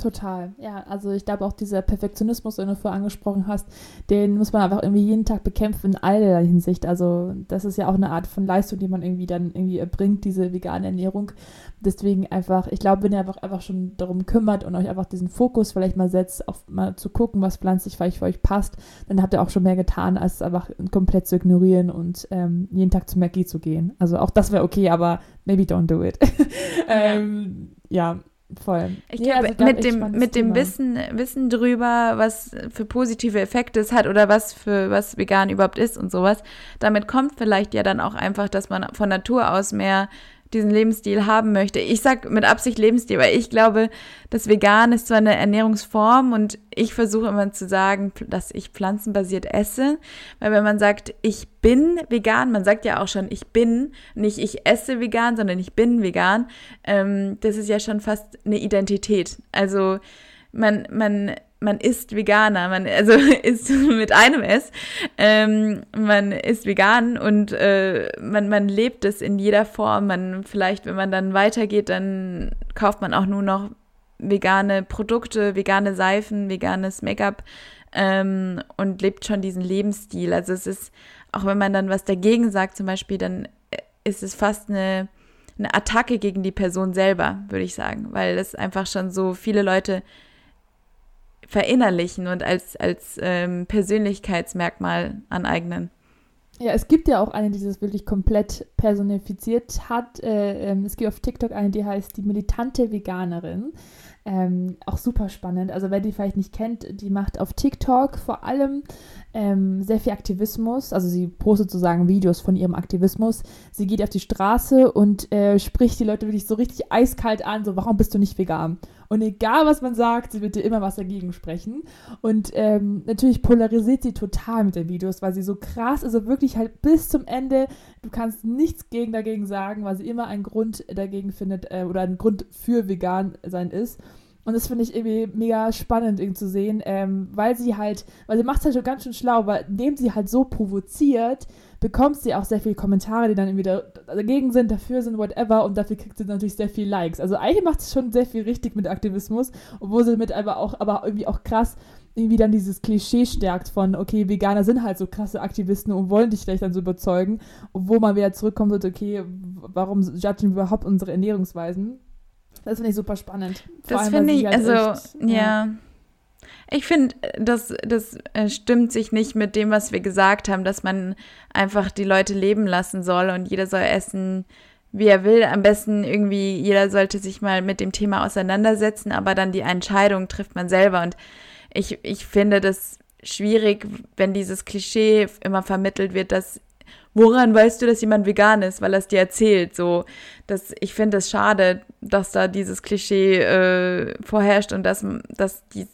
Total, ja. Also ich glaube auch dieser Perfektionismus, den du vorher angesprochen hast, den muss man einfach irgendwie jeden Tag bekämpfen in aller Hinsicht. Also das ist ja auch eine Art von Leistung, die man irgendwie dann irgendwie erbringt, diese vegane Ernährung. Deswegen einfach, ich glaube, wenn ihr einfach, einfach schon darum kümmert und euch einfach diesen Fokus vielleicht mal setzt, auf mal zu gucken, was pflanzlich vielleicht für euch passt, dann habt ihr auch schon mehr getan, als einfach komplett zu ignorieren und ähm, jeden Tag zu Maggie zu gehen. Also auch das wäre okay, aber maybe don't do it. ähm, ja, Voll. Ich ja, glaube, also, mit dem, mit dem Wissen, Wissen drüber, was für positive Effekte es hat oder was für was vegan überhaupt ist und sowas, damit kommt vielleicht ja dann auch einfach, dass man von Natur aus mehr diesen Lebensstil haben möchte. Ich sag mit Absicht Lebensstil, weil ich glaube, das Vegan ist zwar eine Ernährungsform und ich versuche immer zu sagen, dass ich pflanzenbasiert esse, weil wenn man sagt, ich bin vegan, man sagt ja auch schon, ich bin, nicht ich esse vegan, sondern ich bin vegan, ähm, das ist ja schon fast eine Identität. Also man, man man ist Veganer, man also ist mit einem S, ähm, man ist vegan und äh, man, man lebt es in jeder Form. Man vielleicht, wenn man dann weitergeht, dann kauft man auch nur noch vegane Produkte, vegane Seifen, veganes Make-up ähm, und lebt schon diesen Lebensstil. Also es ist, auch wenn man dann was dagegen sagt, zum Beispiel, dann ist es fast eine, eine Attacke gegen die Person selber, würde ich sagen, weil es einfach schon so viele Leute verinnerlichen und als, als ähm, Persönlichkeitsmerkmal aneignen. Ja, es gibt ja auch eine, die das wirklich komplett personifiziert hat. Äh, ähm, es gibt auf TikTok eine, die heißt die militante Veganerin. Ähm, auch super spannend. Also wer die vielleicht nicht kennt, die macht auf TikTok vor allem ähm, sehr viel Aktivismus. Also sie postet sozusagen Videos von ihrem Aktivismus. Sie geht auf die Straße und äh, spricht die Leute wirklich so richtig eiskalt an, so warum bist du nicht vegan? Und egal, was man sagt, sie wird dir immer was dagegen sprechen. Und ähm, natürlich polarisiert sie total mit den Videos, weil sie so krass, also wirklich halt bis zum Ende, du kannst nichts gegen dagegen sagen, weil sie immer einen Grund dagegen findet äh, oder einen Grund für vegan sein ist. Und das finde ich irgendwie mega spannend zu sehen, ähm, weil sie halt, weil sie macht es halt schon ganz schön schlau, weil indem sie halt so provoziert, bekommt sie auch sehr viele Kommentare, die dann irgendwie da, dagegen sind, dafür sind, whatever. Und dafür kriegt sie natürlich sehr viel Likes. Also eigentlich macht sie schon sehr viel richtig mit Aktivismus, obwohl sie mit aber auch, aber irgendwie auch krass irgendwie dann dieses Klischee stärkt von, okay, Veganer sind halt so krasse Aktivisten und wollen dich vielleicht dann so überzeugen, obwohl man wieder zurückkommt und okay, warum judgen wir überhaupt unsere Ernährungsweisen? Das finde ich super spannend. Vor das finde ich, halt also, echt, ja. ja. Ich finde, das, das äh, stimmt sich nicht mit dem, was wir gesagt haben, dass man einfach die Leute leben lassen soll und jeder soll essen, wie er will. Am besten irgendwie, jeder sollte sich mal mit dem Thema auseinandersetzen, aber dann die Entscheidung trifft man selber. Und ich, ich finde das schwierig, wenn dieses Klischee immer vermittelt wird, dass woran weißt du, dass jemand vegan ist, weil er es dir erzählt? So, das, ich finde es schade, dass da dieses Klischee äh, vorherrscht und dass, dass die,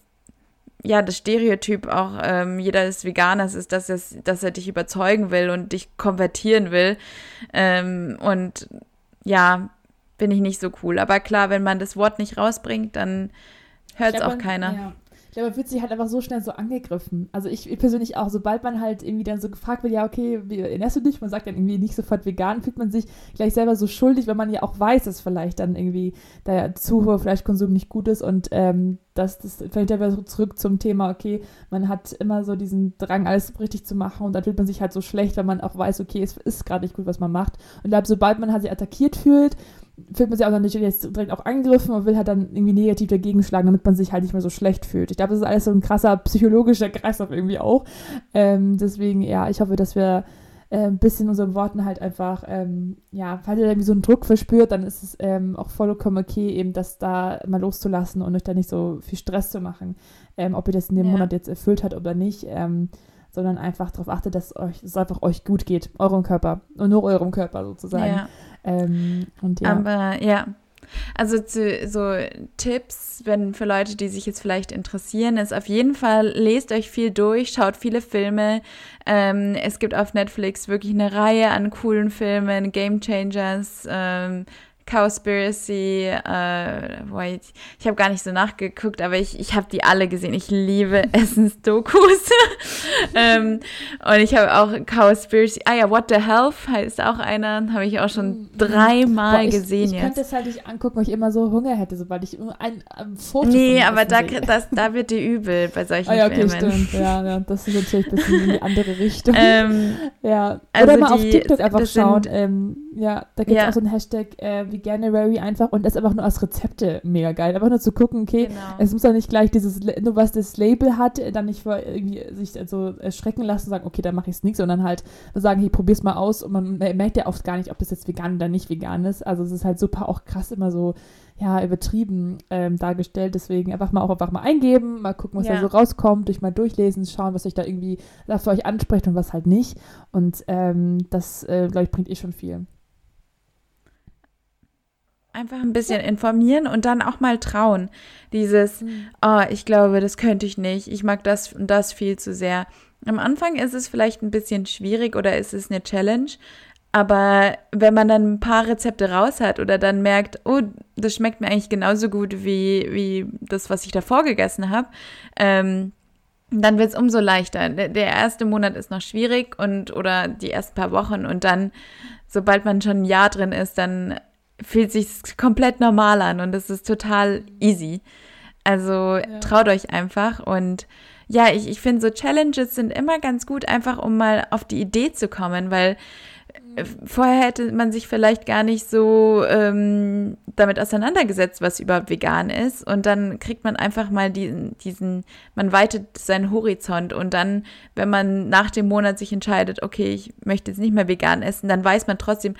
ja, das Stereotyp auch ähm, jeder des Veganers ist, dass, es, dass er dich überzeugen will und dich konvertieren will. Ähm, und ja, finde ich nicht so cool. Aber klar, wenn man das Wort nicht rausbringt, dann hört es auch keiner. Ja man wird sich halt einfach so schnell so angegriffen. Also ich, ich, persönlich auch, sobald man halt irgendwie dann so gefragt wird, ja, okay, wie ernährst du dich? Man sagt dann irgendwie nicht sofort vegan, fühlt man sich gleich selber so schuldig, wenn man ja auch weiß, dass vielleicht dann irgendwie der zu hohe Fleischkonsum nicht gut ist und ähm, das, das fällt ja wieder zurück zum Thema, okay, man hat immer so diesen Drang, alles richtig zu machen und dann fühlt man sich halt so schlecht, wenn man auch weiß, okay, es ist gerade nicht gut, was man macht. Und ich glaube, sobald man halt sich attackiert fühlt, fühlt man sich auch dann nicht jetzt direkt auch angegriffen und will halt dann irgendwie negativ dagegen schlagen, damit man sich halt nicht mehr so schlecht fühlt. Ich glaube, das ist alles so ein krasser psychologischer Kreislauf irgendwie auch. Ähm, deswegen, ja, ich hoffe, dass wir äh, ein bisschen unseren Worten halt einfach, ähm, ja, falls ihr irgendwie so einen Druck verspürt, dann ist es ähm, auch vollkommen okay, eben das da mal loszulassen und euch da nicht so viel Stress zu machen, ähm, ob ihr das in dem ja. Monat jetzt erfüllt hat oder nicht. Sondern einfach darauf achtet, dass euch, es einfach euch gut geht, eurem Körper und nur eurem Körper sozusagen. Ja. Ähm, und ja. Aber ja. Also zu, so Tipps, wenn für Leute, die sich jetzt vielleicht interessieren, ist auf jeden Fall, lest euch viel durch, schaut viele Filme. Ähm, es gibt auf Netflix wirklich eine Reihe an coolen Filmen, Game Changers, ähm, Cowspiracy, äh, wait, ich habe gar nicht so nachgeguckt, aber ich, ich habe die alle gesehen. Ich liebe Essensdokus. ähm, und ich habe auch Cowspiracy, ah ja, What the Health heißt auch einer, habe ich auch schon mm. dreimal Boah, ich, gesehen ich jetzt. Ich könnte es halt nicht angucken, weil ich immer so Hunger hätte, sobald ich ein, ein Foto Nee, aber da, das, da wird dir übel bei solchen ah, ja, okay, Filmen. Stimmt. Ja, ja, das ist natürlich ein bisschen in die andere Richtung. Ähm, ja, oder also mal die, auf TikTok einfach schauen. Ähm, ja, da gibt es ja. auch so ein Hashtag äh, Veganuary einfach und das einfach nur als Rezepte mega geil. Einfach nur zu gucken, okay, genau. es muss doch nicht gleich dieses, nur was das Label hat, dann nicht vor irgendwie sich so erschrecken lassen und sagen, okay, da mache ich es nicht, sondern halt sagen, hey, probier's mal aus und man merkt ja oft gar nicht, ob das jetzt vegan oder nicht vegan ist. Also es ist halt super auch krass immer so, ja, übertrieben ähm, dargestellt. Deswegen einfach mal auch einfach mal eingeben, mal gucken, was ja. da so rauskommt, durch mal durchlesen, schauen, was euch da irgendwie da für euch anspricht und was halt nicht. Und ähm, das, äh, glaube ich, bringt eh schon viel. Einfach ein bisschen informieren und dann auch mal trauen. Dieses, mhm. oh, ich glaube, das könnte ich nicht. Ich mag das und das viel zu sehr. Am Anfang ist es vielleicht ein bisschen schwierig oder ist es eine Challenge. Aber wenn man dann ein paar Rezepte raus hat oder dann merkt, oh, das schmeckt mir eigentlich genauso gut wie, wie das, was ich davor gegessen habe, ähm, dann wird es umso leichter. Der erste Monat ist noch schwierig und oder die ersten paar Wochen und dann, sobald man schon ein Jahr drin ist, dann fühlt sich komplett normal an und es ist total easy. Also ja. traut euch einfach und ja, ich, ich finde so Challenges sind immer ganz gut, einfach um mal auf die Idee zu kommen, weil äh, vorher hätte man sich vielleicht gar nicht so ähm, damit auseinandergesetzt, was überhaupt vegan ist. Und dann kriegt man einfach mal diesen, diesen, man weitet seinen Horizont. Und dann, wenn man nach dem Monat sich entscheidet, okay, ich möchte jetzt nicht mehr vegan essen, dann weiß man trotzdem,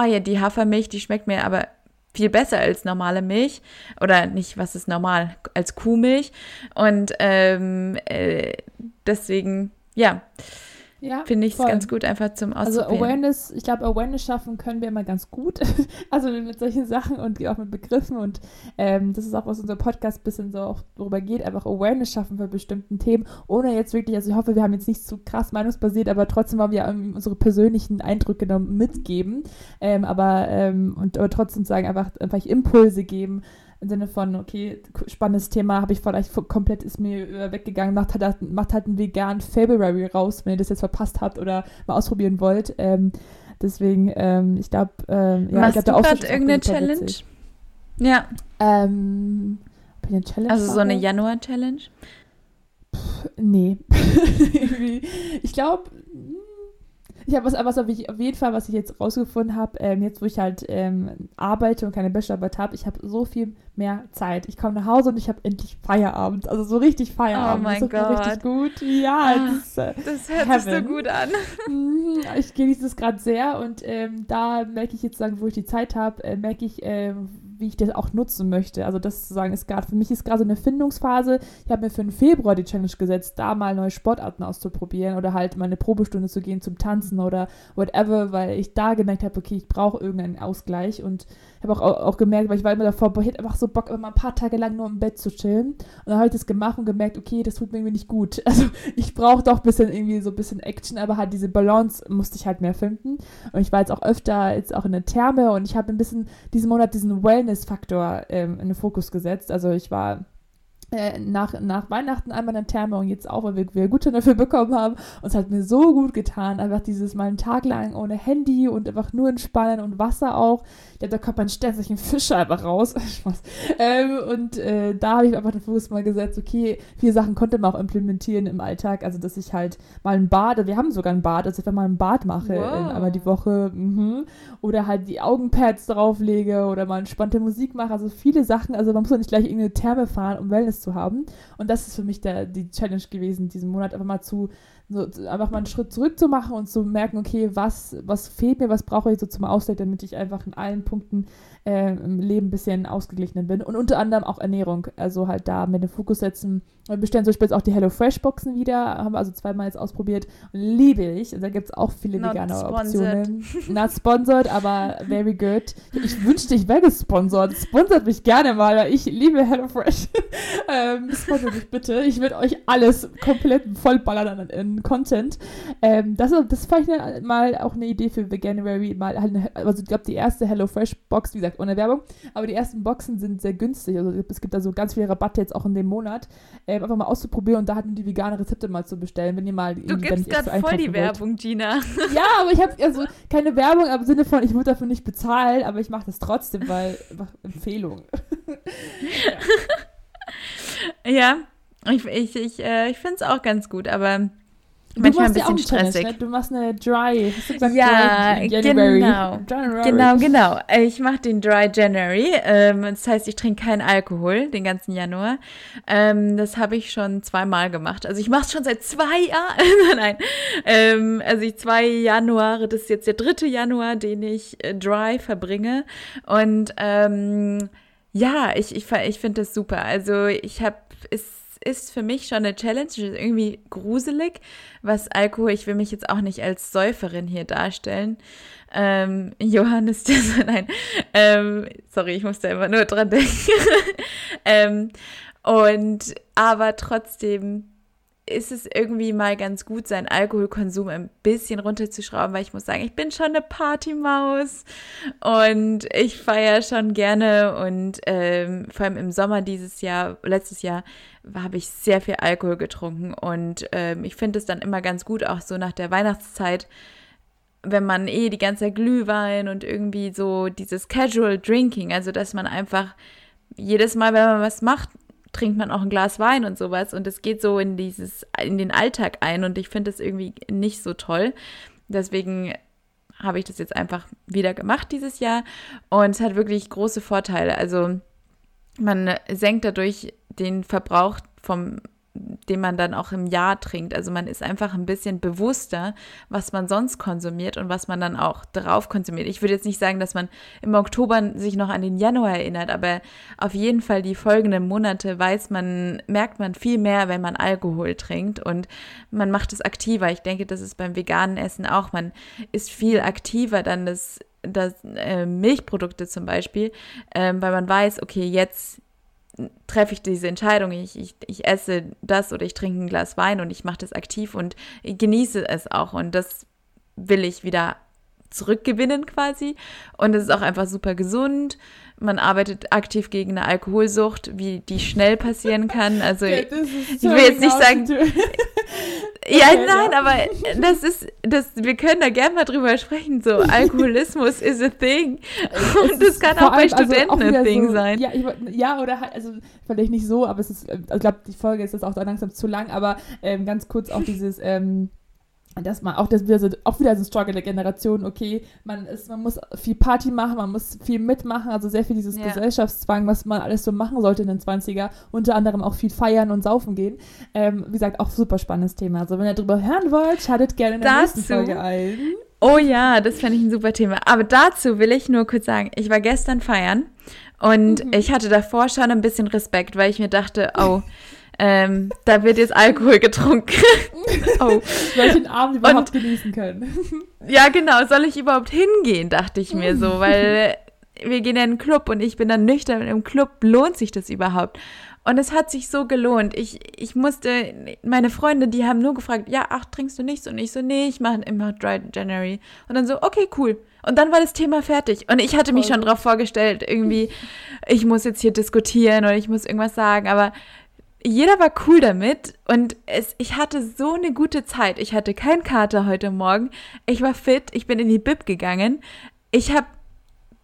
oh ja, die Hafermilch, die schmeckt mir aber viel besser als normale Milch oder nicht, was ist normal, als Kuhmilch. Und ähm, äh, deswegen, ja. Ja, Finde ich es ganz gut, einfach zum also Ausprobieren. Also Awareness, ich glaube, Awareness schaffen können wir immer ganz gut. also mit solchen Sachen und auch mit Begriffen und ähm, das ist auch, was unser Podcast ein bisschen so auch darüber geht, einfach Awareness schaffen für bestimmten Themen, ohne jetzt wirklich, also ich hoffe, wir haben jetzt nicht zu krass meinungsbasiert, aber trotzdem wollen wir unsere persönlichen Eindrücke noch mitgeben, ähm, aber, ähm, und, aber trotzdem sagen, einfach, einfach Impulse geben, im Sinne von, okay, spannendes Thema, habe ich vielleicht komplett ist mir weggegangen, macht halt, macht halt einen veganen February raus, wenn ihr das jetzt verpasst habt oder mal ausprobieren wollt. Ähm, deswegen, ähm, ich glaube, ähm, ja, Machst ich glaube, da auch irgendeine Challenge? Witzig. Ja. Ähm, Challenge also so eine Januar-Challenge? Nee. ich glaube, ich habe was, was auf jeden Fall, was ich jetzt rausgefunden habe, ähm, jetzt wo ich halt ähm, arbeite und keine Bachelorarbeit habe, ich habe so viel mehr Zeit. Ich komme nach Hause und ich habe endlich Feierabend. Also so richtig Feierabend. Oh mein das Gott. Richtig gut. Ja, ah, das, äh, das hört Heaven. sich so gut an. Mhm, ich genieße das gerade sehr und ähm, da merke ich jetzt, sagen, wo ich die Zeit habe, äh, merke ich, äh, wie ich das auch nutzen möchte. Also das zu sagen ist gerade, für mich ist gerade so eine Findungsphase. Ich habe mir für den Februar die Challenge gesetzt, da mal neue Sportarten auszuprobieren oder halt mal eine Probestunde zu gehen zum Tanzen oder whatever, weil ich da gemerkt habe, okay, ich brauche irgendeinen Ausgleich und habe auch, auch gemerkt, weil ich war immer davor, boah, ich hätte einfach so Bock, immer ein paar Tage lang nur im Bett zu chillen. Und dann habe ich das gemacht und gemerkt, okay, das tut mir irgendwie nicht gut. Also ich brauche doch ein bisschen irgendwie so ein bisschen Action, aber halt diese Balance musste ich halt mehr finden. Und ich war jetzt auch öfter jetzt auch in der Therme und ich habe ein bisschen diesen Monat diesen Wellness-Faktor ähm, in den Fokus gesetzt. Also ich war äh, nach, nach Weihnachten einmal in der Therme und jetzt auch, weil wir, wir Gutschein dafür bekommen haben. Und es hat mir so gut getan, einfach dieses mal einen Tag lang ohne Handy und einfach nur entspannen und Wasser auch. Ja, da kommt man ständig einen Fisch einfach raus. ähm, und äh, da habe ich einfach den Fokus mal gesetzt, okay, viele Sachen konnte man auch implementieren im Alltag. Also, dass ich halt mal ein Bad, wir haben sogar ein Bad, also ich einfach mal ein Bad mache wow. in, einmal die Woche. Mhm. Oder halt die Augenpads drauflege oder mal entspannte Musik mache. Also viele Sachen, also man muss doch nicht gleich irgendeine Therme fahren, um Wellness zu haben. Und das ist für mich der, die Challenge gewesen, diesen Monat einfach mal zu, so, einfach mal einen Schritt zurück zu machen und zu merken, okay, was, was fehlt mir, was brauche ich so zum Ausgleich, damit ich einfach in allen Punkten äh, im Leben ein bisschen ausgeglichener bin. Und unter anderem auch Ernährung. Also halt da mit dem Fokus setzen. Wir bestellen zum Beispiel jetzt auch die HelloFresh-Boxen wieder. Haben wir also zweimal jetzt ausprobiert. liebe ich. Und da gibt es auch viele Not vegane sponsored. Optionen. Not sponsored, aber very good. Ich wünschte, ich wäre gesponsert. Sponsert mich gerne mal. Ich liebe HelloFresh. ähm, sponsert mich bitte. Ich würde euch alles komplett vollballern an, Content. Ähm, das, das fand ich mal auch eine Idee für Veganuary. Mal halt eine, also ich glaube, die erste HelloFresh-Box, wie gesagt, ohne Werbung, aber die ersten Boxen sind sehr günstig. Also es gibt da so ganz viele Rabatte jetzt auch in dem Monat. Ähm, einfach mal auszuprobieren und da hatten die vegane Rezepte mal zu bestellen, wenn ihr mal. Du gibst gerade voll die wollt. Werbung, Gina. Ja, aber ich habe also keine Werbung im Sinne von, ich würde dafür nicht bezahlen, aber ich mache das trotzdem, weil Empfehlung. ja. ja. Ich, ich, ich, äh, ich finde es auch ganz gut, aber Du manchmal ein bisschen stressig. Ne? Du machst eine Dry. Hast du gesagt, ja, dry genau. January. Genau, genau. Ich mache den Dry January. Ähm, das heißt, ich trinke keinen Alkohol den ganzen Januar. Ähm, das habe ich schon zweimal gemacht. Also ich mache es schon seit zwei Jahren. Nein. Ähm, also ich zwei Januare, das ist jetzt der dritte Januar, den ich äh, dry verbringe. Und ähm, ja, ich, ich, ich finde das super. Also ich habe, ist ist für mich schon eine Challenge, ist irgendwie gruselig, was Alkohol, ich will mich jetzt auch nicht als Säuferin hier darstellen. Ähm, Johannes, der nein, ähm, sorry, ich musste immer nur dran denken. ähm, und, aber trotzdem ist es irgendwie mal ganz gut, seinen Alkoholkonsum ein bisschen runterzuschrauben, weil ich muss sagen, ich bin schon eine Partymaus. Und ich feiere schon gerne. Und ähm, vor allem im Sommer dieses Jahr, letztes Jahr, habe ich sehr viel Alkohol getrunken. Und ähm, ich finde es dann immer ganz gut, auch so nach der Weihnachtszeit, wenn man eh die ganze Glühwein und irgendwie so dieses Casual Drinking, also dass man einfach jedes Mal, wenn man was macht, trinkt man auch ein Glas Wein und sowas und es geht so in dieses, in den Alltag ein und ich finde das irgendwie nicht so toll. Deswegen habe ich das jetzt einfach wieder gemacht dieses Jahr und es hat wirklich große Vorteile. Also man senkt dadurch den Verbrauch vom den man dann auch im Jahr trinkt. Also man ist einfach ein bisschen bewusster, was man sonst konsumiert und was man dann auch darauf konsumiert. Ich würde jetzt nicht sagen, dass man im Oktober sich noch an den Januar erinnert, aber auf jeden Fall die folgenden Monate weiß man, merkt man viel mehr, wenn man Alkohol trinkt und man macht es aktiver. Ich denke, das ist beim veganen Essen auch. Man ist viel aktiver dann das das, äh, Milchprodukte zum Beispiel, äh, weil man weiß, okay, jetzt treffe ich diese Entscheidung, ich, ich, ich esse das oder ich trinke ein Glas Wein und ich mache das aktiv und genieße es auch. Und das will ich wieder zurückgewinnen quasi. Und es ist auch einfach super gesund. Man arbeitet aktiv gegen eine Alkoholsucht, wie die schnell passieren kann. Also okay, ich will jetzt nicht sagen. ja, okay, nein, ja. aber das ist, das, wir können da gerne mal drüber sprechen. So, Alkoholismus is a thing. Und das kann auch bei Studenten also auch ein Thing so, sein. Ja, ich, ja, oder halt, also vielleicht nicht so, aber es ist, ich glaube, die Folge ist jetzt auch langsam zu lang, aber ähm, ganz kurz auch dieses, ähm, dass man auch das wieder so, auch wieder so ein Struggle der Generation, okay, man ist, man muss viel Party machen, man muss viel mitmachen, also sehr viel dieses ja. Gesellschaftszwang, was man alles so machen sollte in den 20er, unter anderem auch viel feiern und saufen gehen. Ähm, wie gesagt, auch super spannendes Thema. Also wenn ihr darüber hören wollt, schaltet gerne in der dazu, nächsten Folge ein. Oh ja, das fände ich ein super Thema. Aber dazu will ich nur kurz sagen, ich war gestern feiern und mhm. ich hatte davor schon ein bisschen Respekt, weil ich mir dachte, oh, ähm, da wird jetzt Alkohol getrunken. oh. Soll ich den Abend überhaupt und, genießen können? ja, genau. Soll ich überhaupt hingehen, dachte ich mir so, weil wir gehen in einen Club und ich bin dann nüchtern im Club. Lohnt sich das überhaupt? Und es hat sich so gelohnt. Ich, ich musste, meine Freunde, die haben nur gefragt, ja, ach, trinkst du nichts? Und ich so, nee, ich mache immer Dry January. Und dann so, okay, cool. Und dann war das Thema fertig. Und ich hatte mich schon drauf vorgestellt, irgendwie, ich muss jetzt hier diskutieren oder ich muss irgendwas sagen. Aber jeder war cool damit und es, ich hatte so eine gute Zeit. Ich hatte keinen Kater heute Morgen. Ich war fit. Ich bin in die Bib gegangen. Ich habe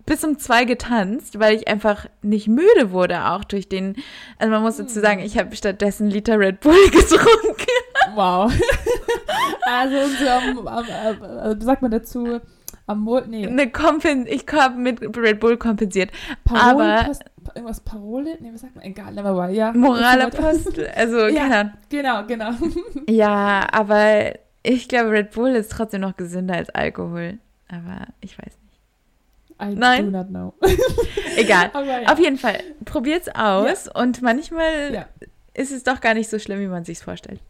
bis um zwei getanzt, weil ich einfach nicht müde wurde, auch durch den. Also man muss dazu sagen, ich habe stattdessen Liter Red Bull getrunken. Wow. also so am, am, am, sagt man dazu am Mo nee. Eine Kompen ich habe mit Red Bull kompensiert. Parole, aber irgendwas Parole? Nee, was sagt man? Egal, never mind. Ja. Moralapostel, also ja, keine. Genau, genau. ja, aber ich glaube, Red Bull ist trotzdem noch gesünder als Alkohol. Aber ich weiß nicht. I Nein. do not know. Egal. Ja. Auf jeden Fall, probiert's aus ja. und manchmal ist es doch gar nicht so schlimm, wie man sich's vorstellt.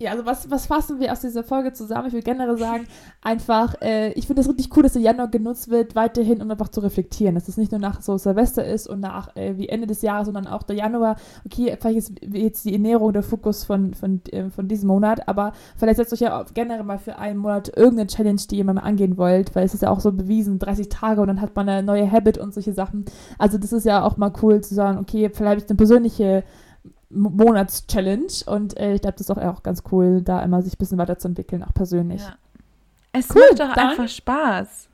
Ja, also was, was fassen wir aus dieser Folge zusammen? Ich würde generell sagen, einfach, äh, ich finde es richtig cool, dass der Januar genutzt wird, weiterhin, um einfach zu reflektieren. Dass es nicht nur nach so Silvester ist und nach äh, wie Ende des Jahres, sondern auch der Januar. Okay, vielleicht ist jetzt die Ernährung der Fokus von, von, äh, von diesem Monat, aber vielleicht setzt euch ja generell mal für einen Monat irgendeine Challenge, die ihr mal angehen wollt, weil es ist ja auch so bewiesen, 30 Tage und dann hat man eine neue Habit und solche Sachen. Also das ist ja auch mal cool zu sagen, okay, vielleicht habe ich eine persönliche Monats-Challenge und äh, ich glaube, das ist auch, auch ganz cool, da immer sich ein bisschen weiterzuentwickeln, auch persönlich. Ja. Es cool, macht doch einfach Spaß.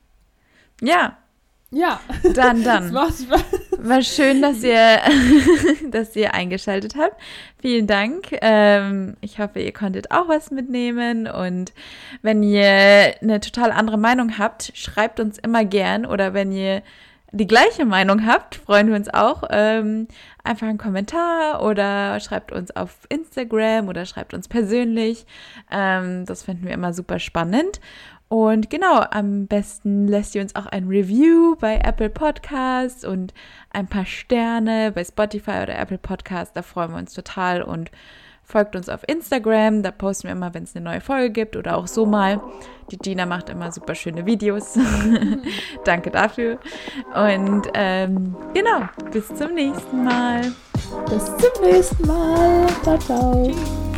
Ja. Ja. Dann, dann. War schön, dass ihr, dass ihr eingeschaltet habt. Vielen Dank. Ähm, ich hoffe, ihr konntet auch was mitnehmen. Und wenn ihr eine total andere Meinung habt, schreibt uns immer gern. Oder wenn ihr die gleiche Meinung habt, freuen wir uns auch. Ähm, einfach einen Kommentar oder schreibt uns auf Instagram oder schreibt uns persönlich. Ähm, das finden wir immer super spannend. Und genau, am besten lässt ihr uns auch ein Review bei Apple Podcasts und ein paar Sterne bei Spotify oder Apple Podcasts. Da freuen wir uns total und Folgt uns auf Instagram, da posten wir immer, wenn es eine neue Folge gibt oder auch so mal. Die Gina macht immer super schöne Videos. Danke dafür. Und ähm, genau, bis zum nächsten Mal. Bis zum nächsten Mal. Ciao, ciao. Tschüss.